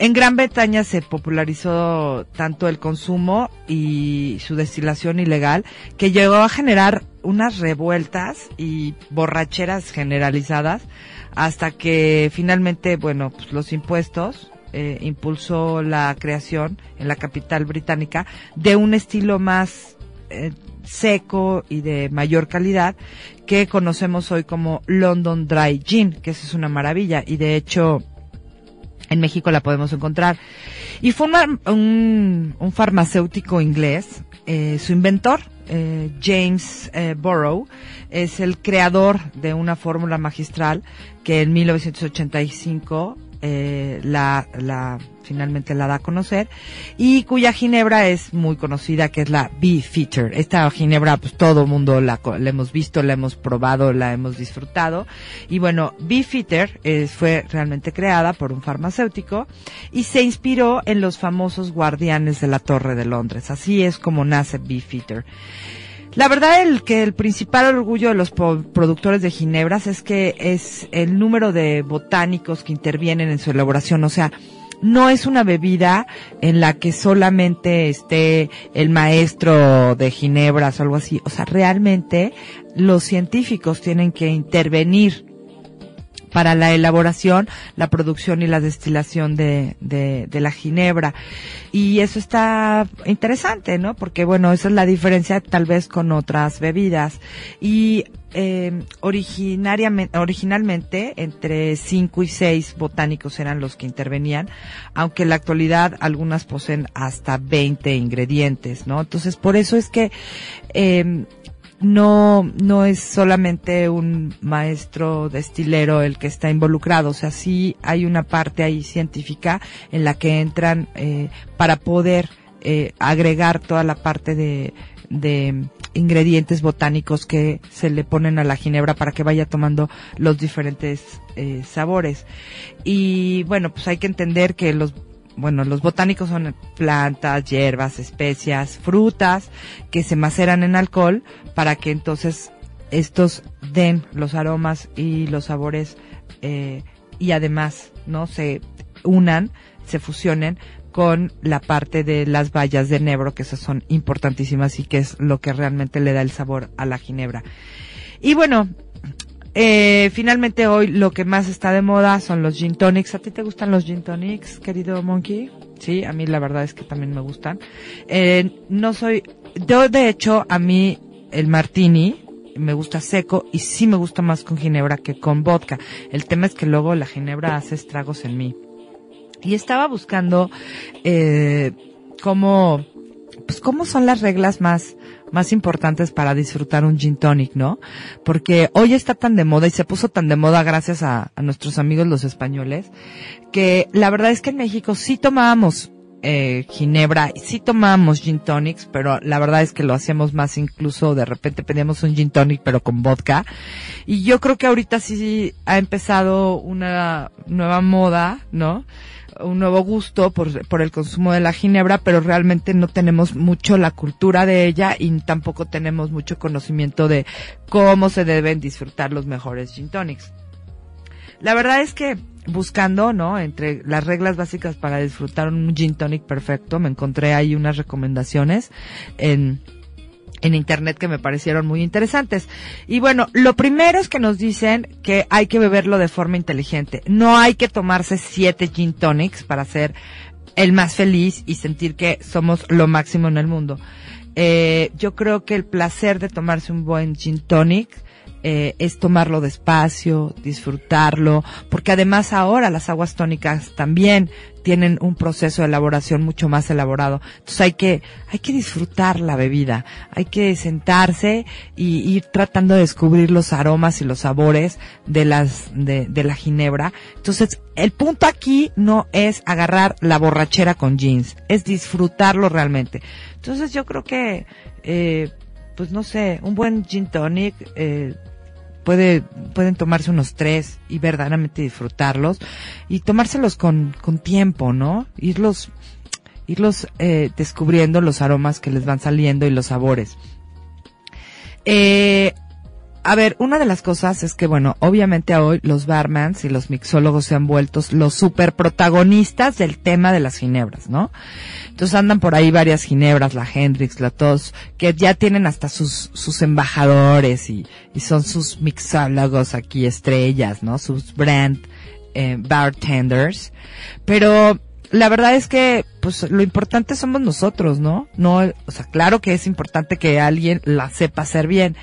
Speaker 1: En Gran Bretaña se popularizó tanto el consumo y su destilación ilegal que llegó a generar unas revueltas y borracheras generalizadas hasta que finalmente, bueno, pues los impuestos eh, impulsó la creación en la capital británica de un estilo más eh, seco y de mayor calidad que conocemos hoy como London Dry Gin, que es una maravilla y de hecho en México la podemos encontrar. Y fue un, un, farmacéutico inglés, eh, su inventor, James eh, Burrow, es el creador de una fórmula magistral que en 1985 eh, la, la finalmente la da a conocer y cuya ginebra es muy conocida que es la Beefeater. Esta ginebra pues todo mundo la, la hemos visto, la hemos probado, la hemos disfrutado y bueno, Beefeater eh, fue realmente creada por un farmacéutico y se inspiró en los famosos guardianes de la Torre de Londres. Así es como nace Beefeater. La verdad el que el principal orgullo de los productores de ginebras es que es el número de botánicos que intervienen en su elaboración, o sea, no es una bebida en la que solamente esté el maestro de ginebras o algo así, o sea, realmente los científicos tienen que intervenir para la elaboración, la producción y la destilación de, la ginebra. Y eso está interesante, ¿no? Porque bueno, esa es la diferencia tal vez con otras bebidas. Y eh, originariamente, originalmente entre cinco y seis botánicos eran los que intervenían, aunque en la actualidad algunas poseen hasta 20 ingredientes, ¿no? Entonces por eso es que eh, no, no es solamente un maestro destilero el que está involucrado, o sea, sí hay una parte ahí científica en la que entran eh, para poder eh, agregar toda la parte de, de ingredientes botánicos que se le ponen a la ginebra para que vaya tomando los diferentes eh, sabores. Y bueno, pues hay que entender que los bueno, los botánicos son plantas, hierbas, especias, frutas que se maceran en alcohol para que entonces estos den los aromas y los sabores eh, y además no se unan, se fusionen con la parte de las bayas de enebro que esas son importantísimas y que es lo que realmente le da el sabor a la ginebra. Y bueno, eh, finalmente hoy lo que más está de moda son los gin tonics. ¿A ti te gustan los gin tonics, querido Monkey? Sí, a mí la verdad es que también me gustan. Eh, no soy, yo de hecho a mí el martini me gusta seco y sí me gusta más con ginebra que con vodka. El tema es que luego la ginebra hace estragos en mí. Y estaba buscando eh, cómo, pues cómo son las reglas más más importantes para disfrutar un gin tonic, ¿no? Porque hoy está tan de moda y se puso tan de moda gracias a, nuestros amigos los españoles, que la verdad es que en México sí tomábamos eh, ginebra, sí tomábamos gin tonics, pero la verdad es que lo hacíamos más incluso de repente pedíamos un gin tonic pero con vodka. Y yo creo que ahorita sí ha empezado una nueva moda, ¿no? Un nuevo gusto por, por el consumo de la ginebra, pero realmente no tenemos mucho la cultura de ella y tampoco tenemos mucho conocimiento de cómo se deben disfrutar los mejores gin tonics. La verdad es que buscando, ¿no? Entre las reglas básicas para disfrutar un gin tonic perfecto, me encontré ahí unas recomendaciones en, en internet que me parecieron muy interesantes. Y bueno, lo primero es que nos dicen que hay que beberlo de forma inteligente. No hay que tomarse siete gin tonics para ser el más feliz y sentir que somos lo máximo en el mundo. Eh, yo creo que el placer de tomarse un buen gin tonic eh, es tomarlo despacio, disfrutarlo, porque además ahora las aguas tónicas también tienen un proceso de elaboración mucho más elaborado. Entonces hay que, hay que disfrutar la bebida, hay que sentarse y ir tratando de descubrir los aromas y los sabores de las, de, la ginebra. Entonces, el punto aquí no es agarrar la borrachera con jeans, es disfrutarlo realmente. Entonces yo creo que, eh, pues no sé, un buen gin tonic, eh, puede, pueden tomarse unos tres y verdaderamente disfrutarlos y tomárselos con, con tiempo, ¿no? Irlos, irlos eh, descubriendo los aromas que les van saliendo y los sabores. Eh, a ver, una de las cosas es que, bueno, obviamente hoy los barmans y los mixólogos se han vuelto los super protagonistas del tema de las ginebras, ¿no? Entonces andan por ahí varias ginebras, la Hendrix, la Tos, que ya tienen hasta sus, sus embajadores y, son sus mixólogos aquí estrellas, ¿no? Sus brand eh, bartenders. Pero la verdad es que, pues, lo importante somos nosotros, ¿no? No, o sea, claro que es importante que alguien la sepa hacer bien.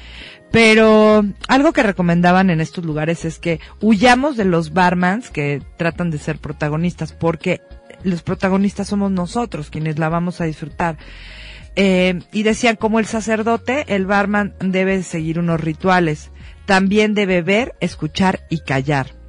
Speaker 1: Pero algo que recomendaban en estos lugares es que huyamos de los barmans que tratan de ser protagonistas, porque los protagonistas somos nosotros quienes la vamos a disfrutar. Eh, y decían, como el sacerdote, el barman debe seguir unos rituales. También debe ver, escuchar y callar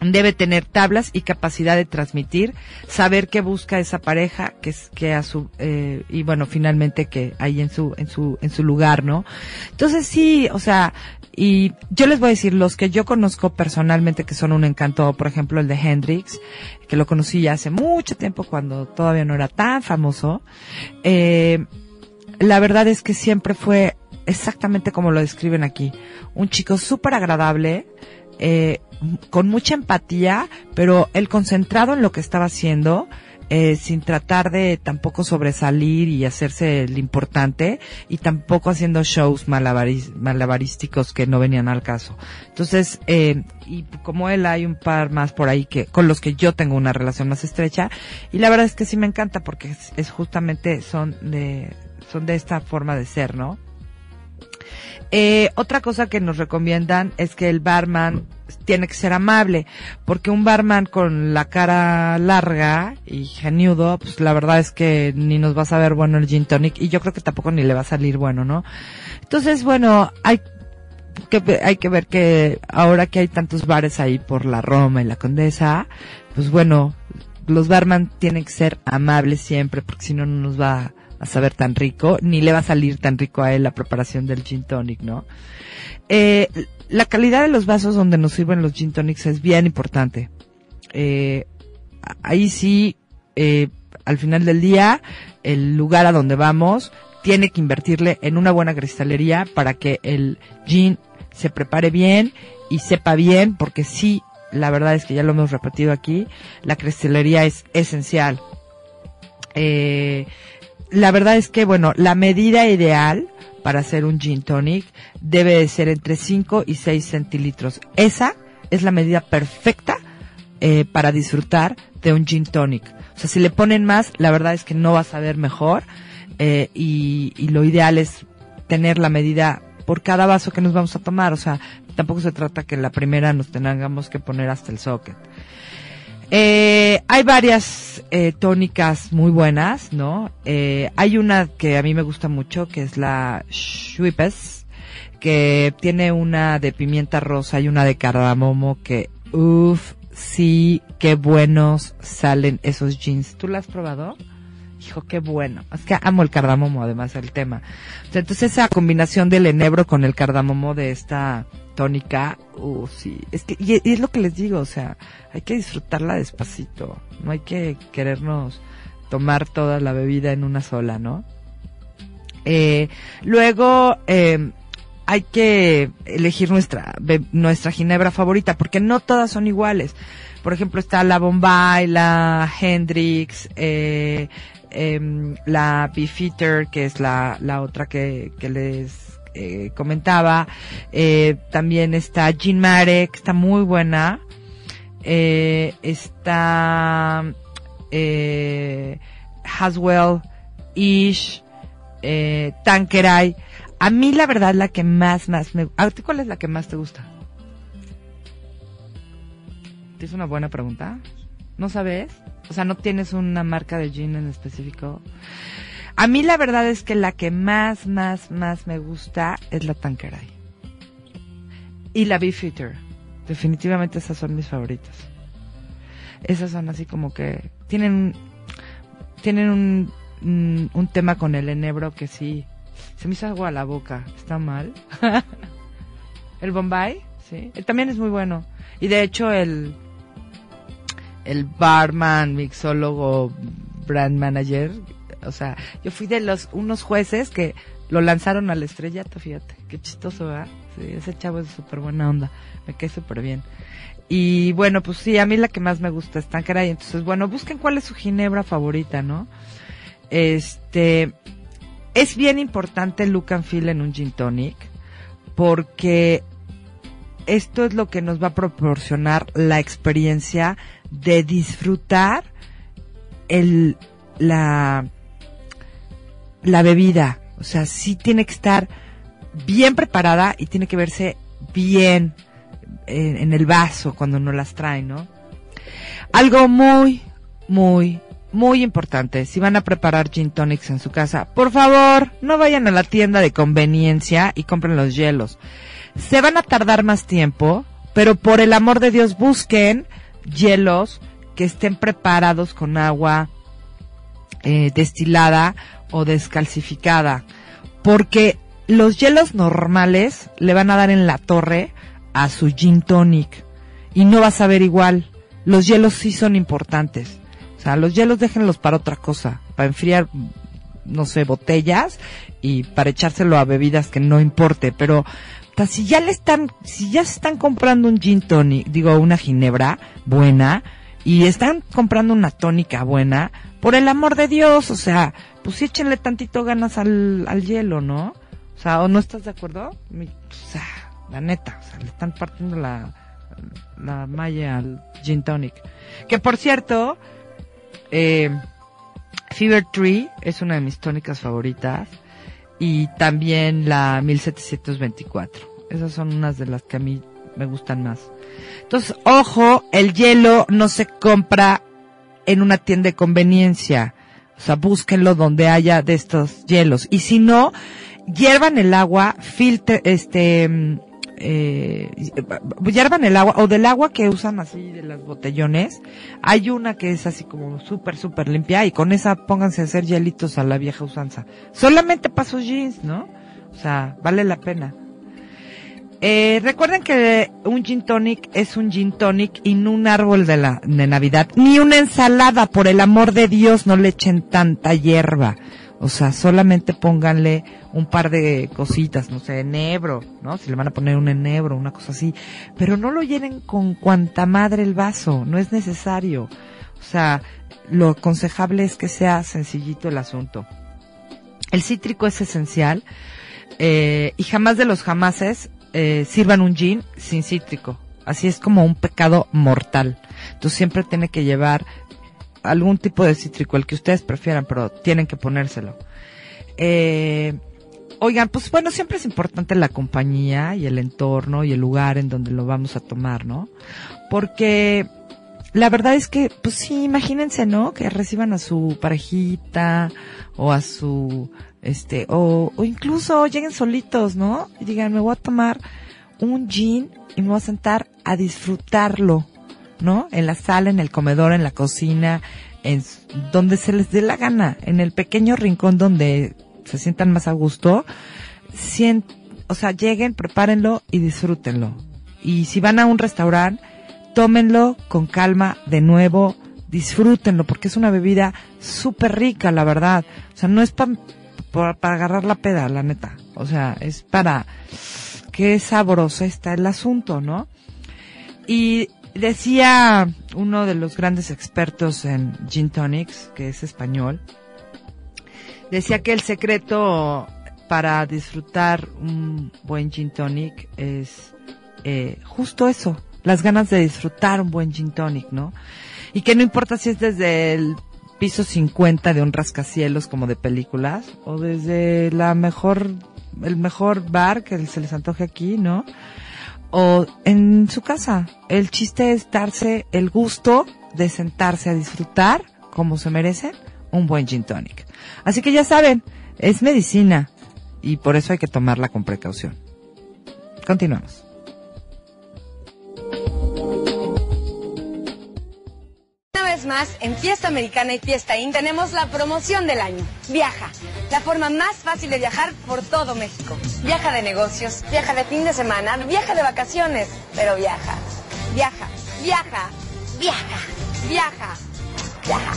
Speaker 1: debe tener tablas y capacidad de transmitir, saber qué busca esa pareja, que es que a su eh, y bueno finalmente que ahí en su en su en su lugar, ¿no? Entonces sí, o sea, y yo les voy a decir los que yo conozco personalmente que son un encanto, por ejemplo el de Hendrix, que lo conocí ya hace mucho tiempo cuando todavía no era tan famoso. Eh, la verdad es que siempre fue exactamente como lo describen aquí, un chico súper agradable. Eh, con mucha empatía, pero él concentrado en lo que estaba haciendo, eh, sin tratar de tampoco sobresalir y hacerse el importante y tampoco haciendo shows malabarísticos que no venían al caso. Entonces, eh, y como él hay un par más por ahí que con los que yo tengo una relación más estrecha y la verdad es que sí me encanta porque es, es justamente son de son de esta forma de ser, ¿no? Eh, otra cosa que nos recomiendan es que el barman tiene que ser amable, porque un barman con la cara larga y geniudo, pues la verdad es que ni nos va a saber bueno el gin tonic y yo creo que tampoco ni le va a salir bueno, ¿no? Entonces, bueno, hay que hay que ver que ahora que hay tantos bares ahí por la Roma y la Condesa, pues bueno, los barman tienen que ser amables siempre, porque si no no nos va saber tan rico, ni le va a salir tan rico a él la preparación del gin tonic, ¿no? Eh, la calidad de los vasos donde nos sirven los gin tonics es bien importante. Eh, ahí sí, eh, al final del día, el lugar a donde vamos tiene que invertirle en una buena cristalería para que el gin se prepare bien y sepa bien, porque sí, la verdad es que ya lo hemos repetido aquí, la cristalería es esencial. Eh, la verdad es que, bueno, la medida ideal para hacer un gin tonic debe de ser entre 5 y 6 centilitros. Esa es la medida perfecta eh, para disfrutar de un gin tonic. O sea, si le ponen más, la verdad es que no va a saber mejor eh, y, y lo ideal es tener la medida por cada vaso que nos vamos a tomar. O sea, tampoco se trata que la primera nos tengamos que poner hasta el socket. Eh, hay varias eh, tónicas muy buenas, ¿no? Eh, hay una que a mí me gusta mucho, que es la Schweppes, que tiene una de pimienta rosa y una de cardamomo que, uff, sí, qué buenos salen esos jeans. ¿Tú la has probado? Hijo, qué bueno. Es que amo el cardamomo, además, el tema. Entonces, esa combinación del enebro con el cardamomo de esta tónica, uh, sí. Es que, y, es lo que les digo, o sea, hay que disfrutarla despacito. No hay que querernos tomar toda la bebida en una sola, ¿no? Eh, luego, eh, hay que elegir nuestra, nuestra ginebra favorita, porque no todas son iguales. Por ejemplo, está la Bombay, la Hendrix, eh, em, la Beefeater, que es la, la otra que, que les eh, comentaba. Eh, también está Jean Mare, que está muy buena. Eh, está eh, Haswell, Ish, eh, Tanqueray. A mí la verdad la que más, más me... ¿A ti cuál es la que más te gusta? Es una buena pregunta. ¿No sabes? O sea, ¿no tienes una marca de gin en específico? A mí la verdad es que la que más, más, más me gusta es la Tanqueray. Y la Beefeater. Definitivamente esas son mis favoritas. Esas son así como que tienen tienen un, un, un tema con el enebro que sí se me hizo agua a la boca. Está mal. el Bombay, sí. También es muy bueno. Y de hecho el el barman, mixólogo, brand manager, O sea, yo fui de los unos jueces que lo lanzaron al estrellato, fíjate. Qué chistoso, ¿verdad? Sí, ese chavo es súper buena onda. Me cae súper bien. Y bueno, pues sí, a mí la que más me gusta es Tanqueray. Entonces, bueno, busquen cuál es su ginebra favorita, ¿no? Este, es bien importante el look and feel en un gin tonic porque esto es lo que nos va a proporcionar la experiencia de disfrutar el, la, la bebida. O sea, sí tiene que estar bien preparada y tiene que verse bien en, en el vaso cuando no las trae, ¿no? Algo muy, muy, muy importante, si van a preparar gin tonics en su casa, por favor, no vayan a la tienda de conveniencia y compren los hielos. Se van a tardar más tiempo, pero por el amor de Dios busquen hielos que estén preparados con agua eh, destilada o descalcificada, porque los hielos normales le van a dar en la torre a su gin tonic y no va a saber igual. Los hielos sí son importantes. O sea, los hielos déjenlos para otra cosa, para enfriar, no sé, botellas y para echárselo a bebidas que no importe, pero si ya le están, si ya se están comprando un gin tonic, digo, una ginebra buena, y están comprando una tónica buena, por el amor de Dios, o sea, pues sí échenle tantito ganas al, al hielo, ¿no? O sea, ¿o no estás de acuerdo? Mi- O sea, la neta, o sea, le están partiendo la, la malla al gin tonic. Que por cierto, eh, Fever Tree es una de mis tónicas favoritas y también la 1724. Esas son unas de las que a mí me gustan más. Entonces, ojo, el hielo no se compra en una tienda de conveniencia. O sea, búsquenlo donde haya de estos hielos. Y si no, hiervan el agua, filtre, este, mm, eh, hiervan el agua, o del agua que usan así de las botellones. Hay una que es así como súper, súper limpia y con esa pónganse a hacer hielitos a la vieja usanza. Solamente para jeans, ¿no? O sea, vale la pena. Eh, recuerden que un gin tonic es un gin tonic y no un árbol de la de Navidad, ni una ensalada, por el amor de Dios, no le echen tanta hierba. O sea, solamente pónganle un par de cositas, no sé, enebro, ¿no? Si le van a poner un enebro, una cosa así. Pero no lo llenen con cuanta madre el vaso, no es necesario. O sea, lo aconsejable es que sea sencillito el asunto. El cítrico es esencial eh, y jamás de los jamases eh, sirvan un gin sin cítrico. Así es como un pecado mortal. Entonces siempre tiene que llevar algún tipo de cítrico, el que ustedes prefieran, pero tienen que ponérselo. Eh, oigan, pues bueno, siempre es importante la compañía y el entorno y el lugar en donde lo vamos a tomar, ¿no? Porque la verdad es que, pues sí, imagínense, ¿no? Que reciban a su parejita o a su, este, o, incluso lleguen solitos, ¿no? Y digan, me voy a tomar un gin y me voy a sentar a disfrutarlo, ¿no? En la sala, en el comedor, en la cocina, en donde se les dé la gana, en el pequeño rincón donde se sientan más a gusto, o sea, lleguen, prepárenlo y disfrútenlo. Y si van a un restaurante, tómenlo con calma de nuevo, disfrútenlo, porque es una bebida súper rica, la verdad. O sea, no es pa- pa- para agarrar la peda, la neta. O sea, es para qué sabroso está el asunto, ¿no? Y decía uno de los grandes expertos en gin tonics, que es español, decía que el secreto para disfrutar un buen gin tonic es eh, justo eso, las ganas de disfrutar un buen gin tonic, ¿no? Y que no importa si es desde el piso 50 de un rascacielos como de películas o desde la mejor el mejor bar que se les antoje aquí, ¿no? O en su casa. El chiste es darse el gusto de sentarse a disfrutar como se merecen un buen gin tonic. Así que ya saben, es medicina y por eso hay que tomarla con precaución. Continuamos.
Speaker 5: vez más, en Fiesta Americana y Fiesta IN tenemos la promoción del año. Viaja, la forma más fácil de viajar por todo México. Viaja de negocios, viaja de fin de semana, viaja de vacaciones, pero viaja, viaja, viaja, viaja, viaja, viaja.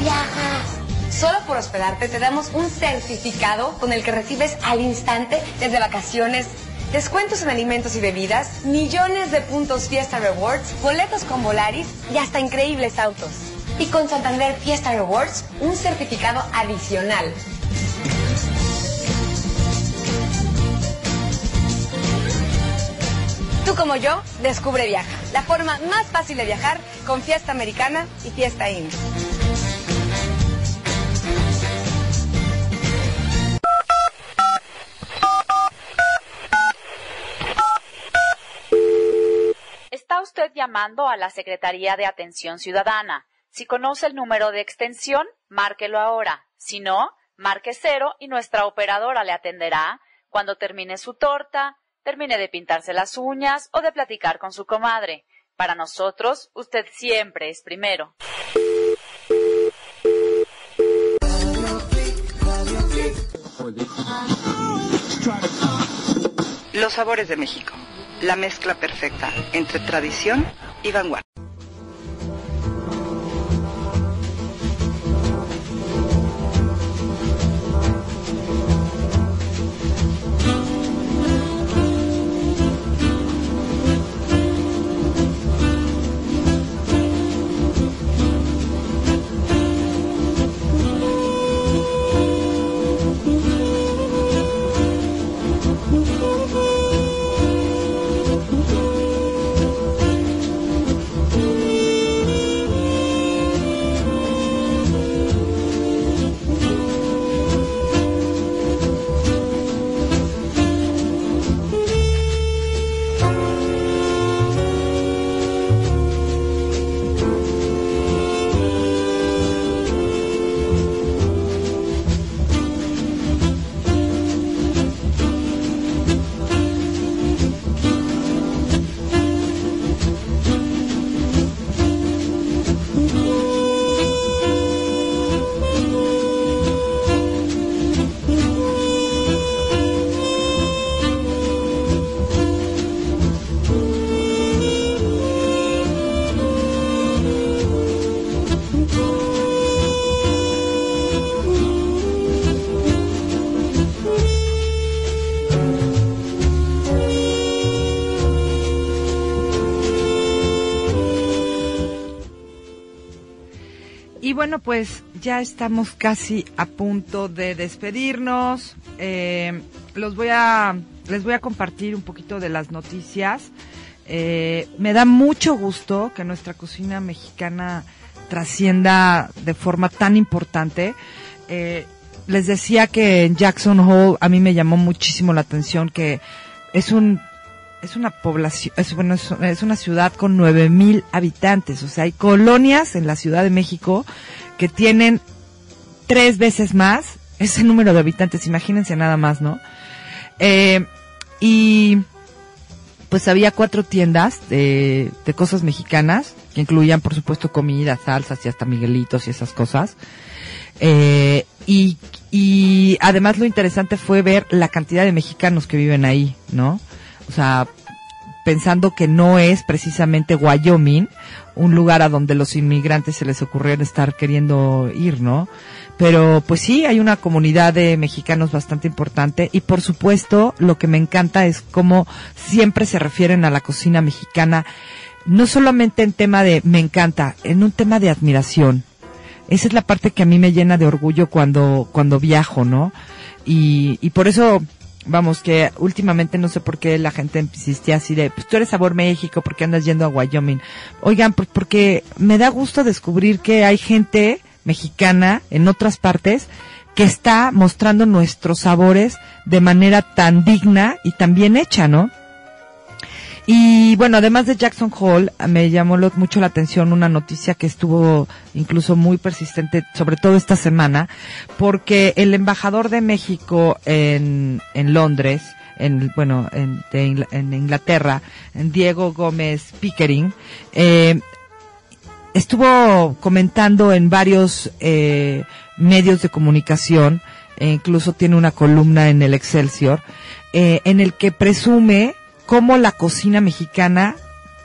Speaker 5: Viaja. Solo por hospedarte te damos un certificado con el que recibes al instante desde vacaciones, descuentos en alimentos y bebidas, millones de puntos Fiesta Rewards, boletos con Volaris y hasta increíbles autos. Y con Santander Fiesta Rewards, un certificado adicional. Tú como yo, descubre Viaja, la forma más fácil de viajar con Fiesta Americana y Fiesta Inn.
Speaker 10: Llamando a la Secretaría de Atención Ciudadana. Si conoce el número de extensión, márquelo ahora. Si no, marque cero y nuestra operadora le atenderá cuando termine su torta, termine de pintarse las uñas o de platicar con su comadre. Para nosotros, usted siempre es primero.
Speaker 3: Los sabores de México. La mezcla perfecta entre tradición y vanguardia.
Speaker 1: Bueno, pues ya estamos casi a punto de despedirnos. Eh, los voy a, les voy a compartir un poquito de las noticias. Eh, me da mucho gusto que nuestra cocina mexicana trascienda de forma tan importante. Eh, les decía que en Jackson Hole a mí me llamó muchísimo la atención que es un es una población, es, bueno, es, una ciudad con nueve mil habitantes, o sea, hay colonias en la Ciudad de México que tienen tres veces más ese número de habitantes, imagínense nada más, ¿no? Eh, y pues había cuatro tiendas de, cosas mexicanas, que incluían, por supuesto, comida, salsas y hasta miguelitos y esas cosas. Eh, y además lo interesante fue ver la cantidad de mexicanos que viven ahí, ¿no? O sea, pensando que no es precisamente Wyoming un lugar a donde los inmigrantes se les ocurriera estar queriendo ir, ¿no? Pero pues sí, hay una comunidad de mexicanos bastante importante y por supuesto lo que me encanta es cómo siempre se refieren a la cocina mexicana, no solamente en tema de me encanta, en un tema de admiración. Esa es la parte que a mí me llena de orgullo cuando, cuando viajo, ¿no? Y, y por eso vamos, que últimamente no sé por qué la gente insistía así de, pues tú eres Sabor México, ¿por qué andas yendo a Wyoming? Oigan, pues porque me da gusto descubrir que hay gente mexicana en otras partes que está mostrando nuestros sabores de manera tan digna y tan bien hecha, ¿no? Y bueno, además de Jackson Hall, me llamó mucho la atención una noticia que estuvo incluso muy persistente, sobre todo esta semana, porque el embajador de México en, en Londres, en, bueno, en, en Inglaterra, en Diego Gómez Pickering, eh, estuvo comentando en varios eh, medios de comunicación, e incluso tiene una columna en el Excelsior, eh, en el que presume cómo la cocina mexicana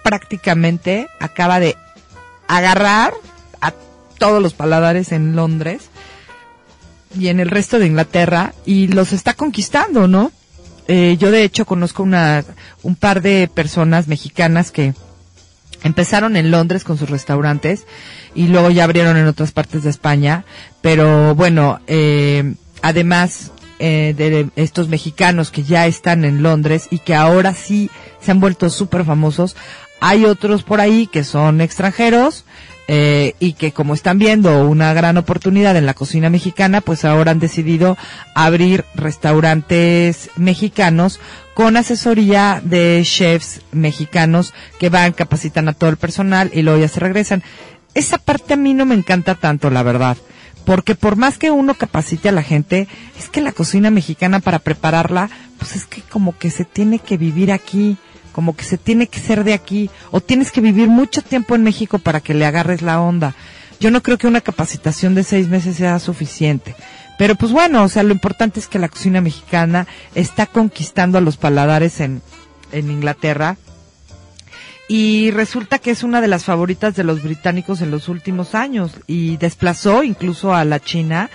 Speaker 1: prácticamente acaba de agarrar a todos los paladares en Londres y en el resto de Inglaterra y los está conquistando, ¿no? Eh, yo de hecho conozco una, un par de personas mexicanas que empezaron en Londres con sus restaurantes y luego ya abrieron en otras partes de España, pero bueno, eh, además eh, de estos mexicanos que ya están en Londres y que ahora sí se han vuelto súper famosos, hay otros por ahí que son extranjeros eh, y que como están viendo una gran oportunidad en la cocina mexicana, pues ahora han decidido abrir restaurantes mexicanos con asesoría de chefs mexicanos que van, capacitan a todo el personal y luego ya se regresan. Esa parte a mí no me encanta tanto, la verdad. Porque por más que uno capacite a la gente, es que la cocina mexicana para prepararla, pues es que como que se tiene que vivir aquí como que se tiene que ser de aquí o tienes que vivir mucho tiempo en México para que le agarres la onda. Yo no creo que una capacitación de seis meses sea suficiente. Pero pues bueno, o sea, lo importante es que la cocina mexicana está conquistando a los paladares en, en Inglaterra y resulta que es una de las favoritas de los británicos en los últimos años y desplazó incluso a la China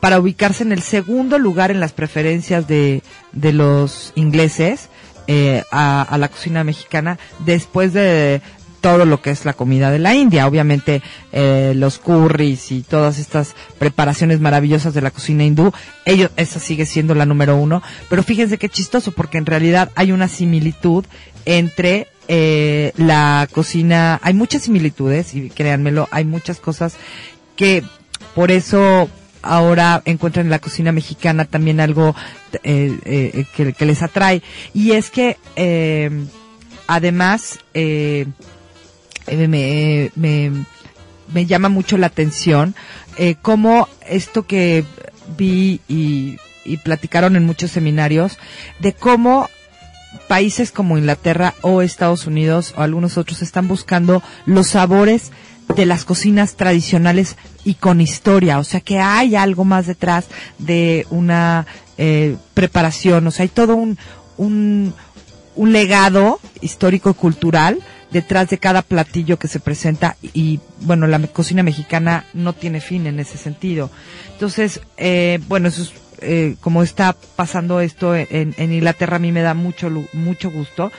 Speaker 1: para ubicarse en el segundo lugar en las preferencias de, de los ingleses eh, a, la cocina mexicana después de todo lo que es la comida de la India. Obviamente eh, los curries y todas estas preparaciones maravillosas de la cocina hindú, ellos, esa sigue siendo la número uno. Pero fíjense qué chistoso porque en realidad hay una similitud entre eh, la cocina, hay muchas similitudes y créanmelo, hay muchas cosas que por eso ahora encuentran en la cocina mexicana también algo eh, eh, que, les atrae. Y es que, eh, además, me, me, me, llama mucho la atención cómo esto que vi y, y platicaron en muchos seminarios, de cómo países como Inglaterra o Estados Unidos o algunos otros están buscando los sabores de las cocinas tradicionales y con historia, o sea que hay algo más detrás de una eh, preparación, o sea, hay todo un, un, un legado histórico-cultural detrás de cada platillo que se presenta y bueno, la cocina mexicana no tiene fin en ese sentido. Entonces, eh, bueno, eso es, eh, como está pasando esto en, en, Inglaterra, a mí me da mucho, mucho gusto,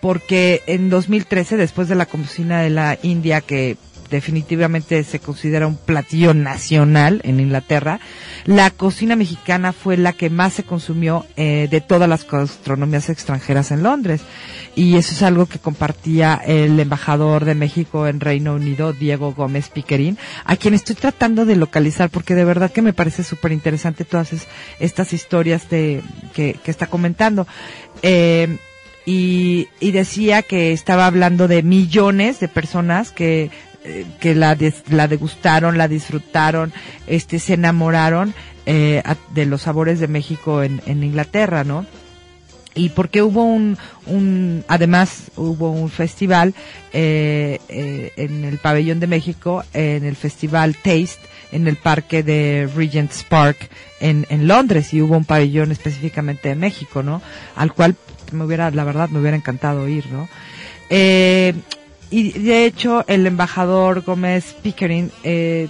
Speaker 1: porque en 2013, después de la cocina de la India, que definitivamente se considera un platillo nacional en Inglaterra. La cocina mexicana fue la que más se consumió eh, de todas las gastronomías extranjeras en Londres. Y eso es algo que compartía el embajador de México en Reino Unido, Diego Gómez Piquerín, a quien estoy tratando de localizar porque de verdad que me parece súper interesante todas estas historias de, que, está comentando. Eh, y, decía que estaba hablando de millones de personas que eh, que la, la degustaron, la disfrutaron, este, se enamoraron eh, de los sabores de México en, en Inglaterra, ¿no? y porque hubo un, un además hubo un festival eh, eh, en el pabellón de México en el festival Taste en el parque de Regent's Park en, en Londres y hubo un pabellón específicamente de México no al cual me hubiera la verdad me hubiera encantado ir no eh, y de hecho el embajador Gómez Pickering eh,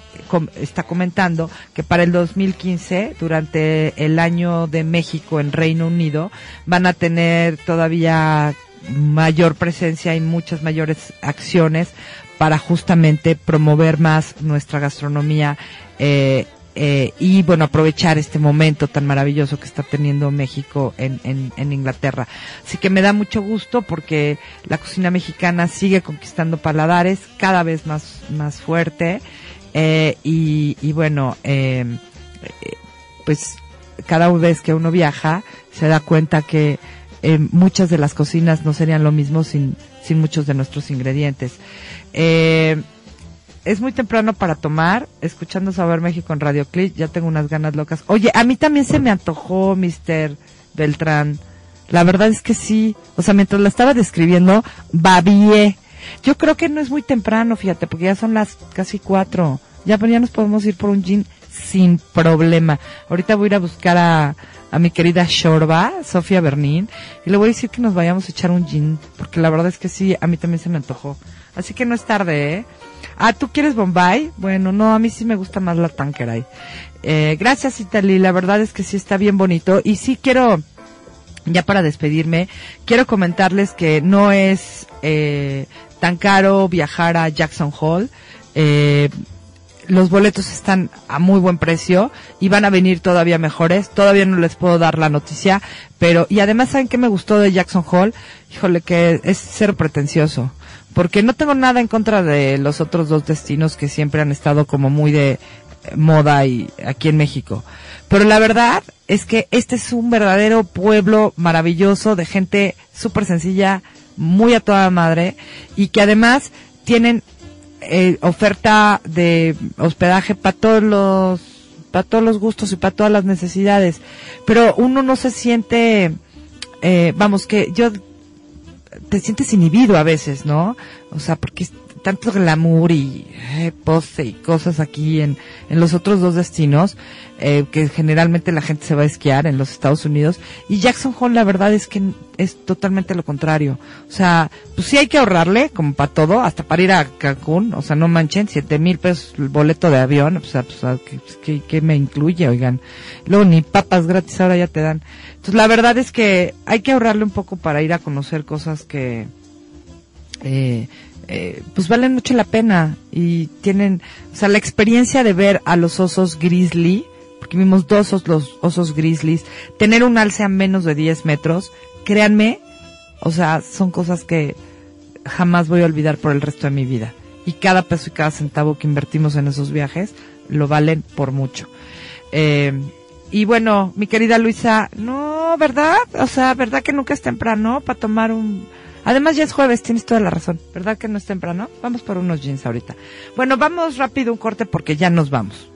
Speaker 1: está comentando que para el 2015, durante el año de México en Reino Unido, van a tener todavía mayor presencia y muchas mayores acciones para justamente promover más nuestra gastronomía eh, eh, y bueno, aprovechar este momento tan maravilloso que está teniendo México en, en, Inglaterra. Así que me da mucho gusto porque la cocina mexicana sigue conquistando paladares cada vez más, más fuerte eh, y, y, bueno, eh, pues cada vez que uno viaja se da cuenta que muchas de las cocinas no serían lo mismo sin, sin muchos de nuestros ingredientes. Eh, es muy temprano para tomar, escuchando Saber México en Radio Click, ya tengo unas ganas locas. Oye, a mí también se me antojó, Mr. Beltrán. La verdad es que sí. O sea, mientras la estaba describiendo, babié. Yo creo que no es muy temprano, fíjate, porque ya son las casi cuatro. Ya, ya nos podemos ir por un gin sin problema. Ahorita voy a ir a buscar a, a mi querida Shorba, Sofía Bernín, y le voy a decir que nos vayamos a echar un gin, porque la verdad es que sí, a mí también se me antojó. Así que no es tarde, ¿eh? Ah, ¿tú quieres Bombay? Bueno, no, a mí sí me gusta más la Tanqueray. Eh, gracias, Italy. La verdad es que sí está bien bonito. Y sí quiero, ya para despedirme, quiero comentarles que no es eh, tan caro viajar a Jackson Hall. Eh, los boletos están a muy buen precio y van a venir todavía mejores. Todavía no les puedo dar la noticia, pero y además saben qué me gustó de Jackson Hall, híjole que es ser pretencioso, porque no tengo nada en contra de los otros dos destinos que siempre han estado como muy de moda y aquí en México. Pero la verdad es que este es un verdadero pueblo maravilloso de gente súper sencilla, muy a toda madre y que además tienen eh, oferta de hospedaje para todos los para todos los gustos y para todas las necesidades pero uno no se siente eh, vamos que yo te sientes inhibido a veces no o sea porque tanto glamour y eh, pose y cosas aquí en, en los otros dos destinos eh, que generalmente la gente se va a esquiar en los Estados Unidos. Y Jackson Hole la verdad es que es totalmente lo contrario. O sea pues sí hay que ahorrarle como para todo hasta para ir a Cancún. O sea no manchen siete mil pesos el boleto de avión o sea pues, ¿qué, qué me incluye oigan. Luego ni papas gratis ahora ya te dan. Entonces la verdad es que hay que ahorrarle un poco para ir a conocer cosas que eh, eh, pues valen mucho la pena y tienen, o sea, la experiencia de ver a los osos grizzly, porque vimos dos os- los osos grizzlies, tener un alce a menos de 10 metros, créanme, o sea, son cosas que jamás voy a olvidar por el resto de mi vida. Y cada peso y cada centavo que invertimos en esos viajes lo valen por mucho. Eh, y bueno, mi querida Luisa, no, ¿verdad? O sea, ¿verdad que nunca es temprano para tomar un... Además ya es jueves, tienes toda la razón. ¿Verdad que no es temprano? Vamos por unos jeans ahorita. Bueno, vamos rápido un corte porque ya nos vamos.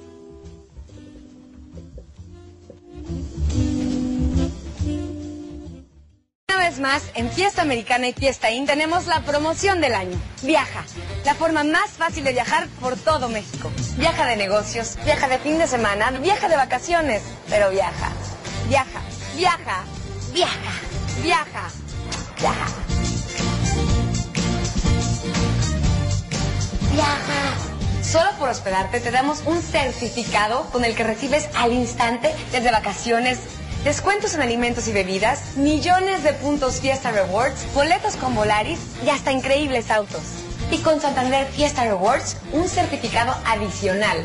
Speaker 5: Una vez más, en Fiesta Americana y Fiesta In tenemos la promoción del año. Viaja, la forma más fácil de viajar por todo México. Viaja de negocios, viaja de fin de semana, viaja de vacaciones, pero viaja, viaja, viaja, viaja, viaja, viaja. Viaja. Solo por hospedarte te damos un certificado con el que recibes al instante desde vacaciones, descuentos en alimentos y bebidas, millones de puntos Fiesta Rewards, boletos con Volaris y hasta increíbles autos. Y con Santander Fiesta Rewards, un certificado adicional.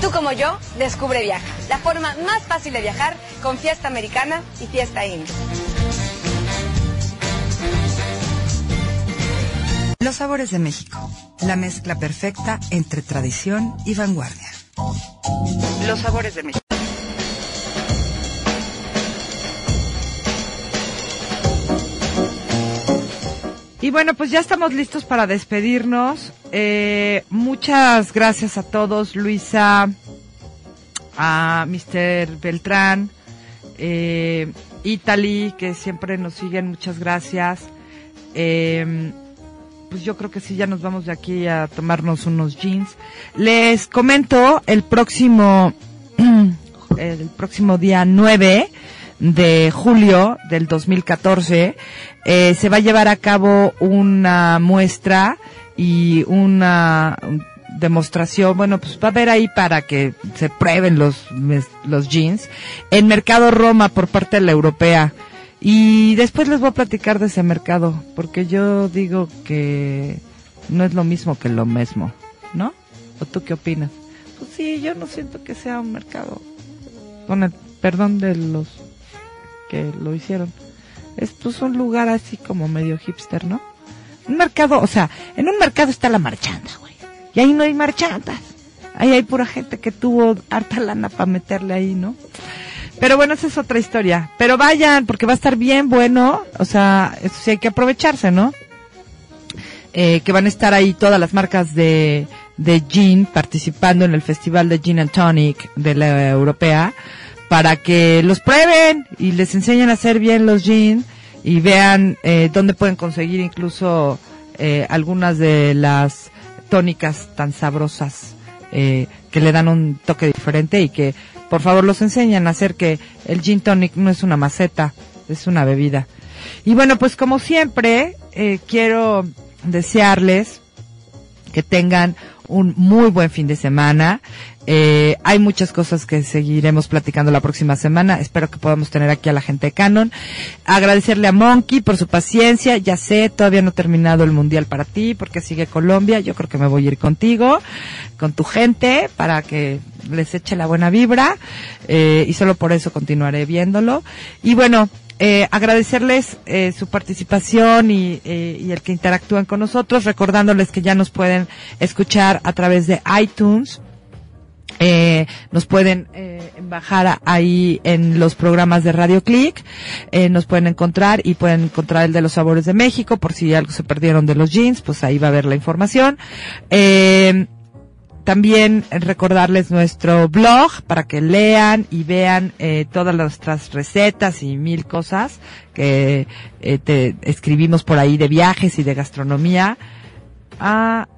Speaker 5: Tú como yo, descubre Viaja, la forma más fácil de viajar con Fiesta Americana y Fiesta In.
Speaker 1: Los sabores de México. La mezcla perfecta entre tradición y vanguardia.
Speaker 3: Los sabores de México.
Speaker 1: Y bueno, pues ya estamos listos para despedirnos. Eh, muchas gracias a todos, Luisa, a Mr. Beltrán, eh, Italy, que siempre nos siguen, muchas gracias. Eh, pues yo creo que sí, ya nos vamos de aquí a tomarnos unos jeans. Les comento el próximo, el próximo día 9 de julio del 2014 eh, se va a llevar a cabo una muestra y una demostración, bueno, pues va a haber ahí para que se prueben los, los jeans en Mercado Roma por parte de la europea. Y después les voy a platicar de ese mercado, porque yo digo que no es lo mismo que lo mismo, ¿no? ¿O tú qué opinas? Pues sí, yo no siento que sea un mercado, con el perdón de los que lo hicieron. Es pues un lugar así como medio hipster, ¿no? Un mercado, o sea, en un mercado está la marchanda, güey. Y ahí no hay marchandas. Ahí hay pura gente que tuvo harta lana para meterle ahí, ¿no? Pero bueno, esa es otra historia. Pero vayan, porque va a estar bien bueno. O sea, eso sí hay que aprovecharse, ¿no? Eh, que van a estar ahí todas las marcas de, de gin participando en el Festival de Gin and Tonic de la europea para que los prueben y les enseñen a hacer bien los gin y vean eh, dónde pueden conseguir incluso eh, algunas de las tónicas tan sabrosas eh, que le dan un toque diferente y que por favor los enseñan a hacer que el gin tonic no es una maceta, es una bebida. Y bueno, pues como siempre, eh, quiero desearles que tengan un muy buen fin de semana. Eh, hay muchas cosas que seguiremos platicando la próxima semana. Espero que podamos tener aquí a la gente de Canon. Agradecerle a Monkey por su paciencia. Ya sé, todavía no he terminado el mundial para ti porque sigue Colombia. Yo creo que me voy a ir contigo, con tu gente, para que les eche la buena vibra. Eh, y solo por eso continuaré viéndolo. Y bueno, eh, agradecerles eh, su participación y, eh, y el que interactúen con nosotros, recordándoles que ya nos pueden escuchar a través de iTunes. Eh, nos pueden eh, bajar ahí en los programas de Radio Click, eh, nos pueden encontrar y pueden encontrar el de los sabores de México, por si algo se perdieron de los jeans, pues ahí va a haber la información. Eh, también recordarles nuestro blog para que lean y vean eh, todas nuestras recetas y mil cosas que eh, te escribimos por ahí de viajes y de gastronomía. Ah,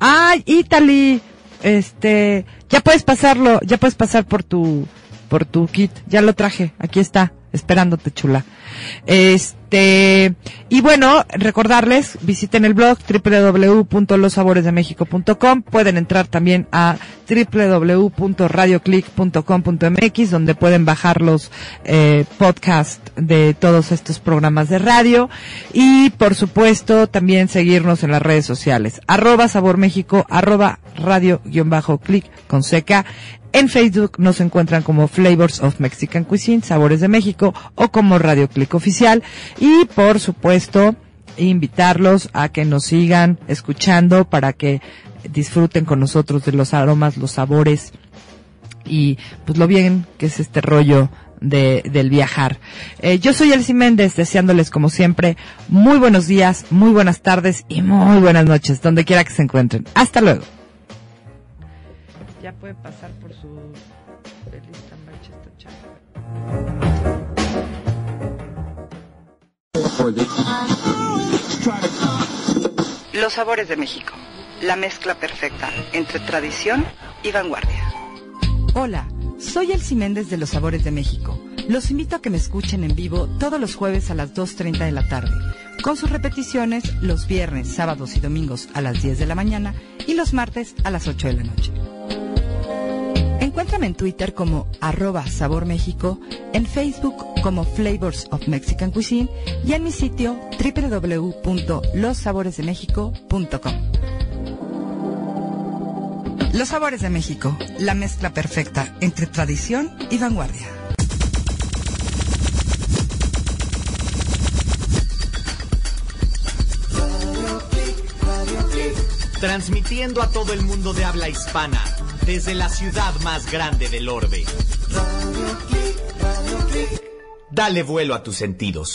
Speaker 1: ay, Italy, este, ya puedes pasarlo, ya puedes pasar por tu, por tu kit, ya lo traje, aquí está, esperándote chula. Este, y bueno, recordarles, visiten el blog www.losaboresdemexico.com, pueden entrar también a www.radioclick.com.mx donde pueden bajar los eh, podcasts de todos estos programas de radio y por supuesto también seguirnos en las redes sociales, arroba Sabor México, arroba radio-click con seca. En Facebook nos encuentran como Flavors of Mexican Cuisine, Sabores de México, o como Radio Click Oficial. Y por supuesto, invitarlos a que nos sigan escuchando para que disfruten con nosotros de los aromas, los sabores y pues lo bien que es este rollo de, del viajar. Eh, yo soy Elsie Méndez, deseándoles como siempre muy buenos días, muy buenas tardes y muy buenas noches, donde quiera que se encuentren. Hasta luego. Ya puede pasar por su lista
Speaker 3: Los sabores de México. La mezcla perfecta entre tradición y vanguardia.
Speaker 1: Hola, soy Elsie Méndez de Los Sabores de México. Los invito a que me escuchen en vivo todos los jueves a las 2.30 de la tarde, con sus repeticiones los viernes, sábados y domingos a las 10 de la mañana y los martes a las 8 de la noche. Encuéntrame en Twitter como arroba Sabor México, en Facebook como Flavors of Mexican Cuisine y en mi sitio www.lossaboresdemexico.com. Los Sabores de México, la mezcla perfecta entre tradición y vanguardia.
Speaker 11: Transmitiendo a todo el mundo de habla hispana, desde la ciudad más grande del orbe. Dale vuelo a tus sentidos.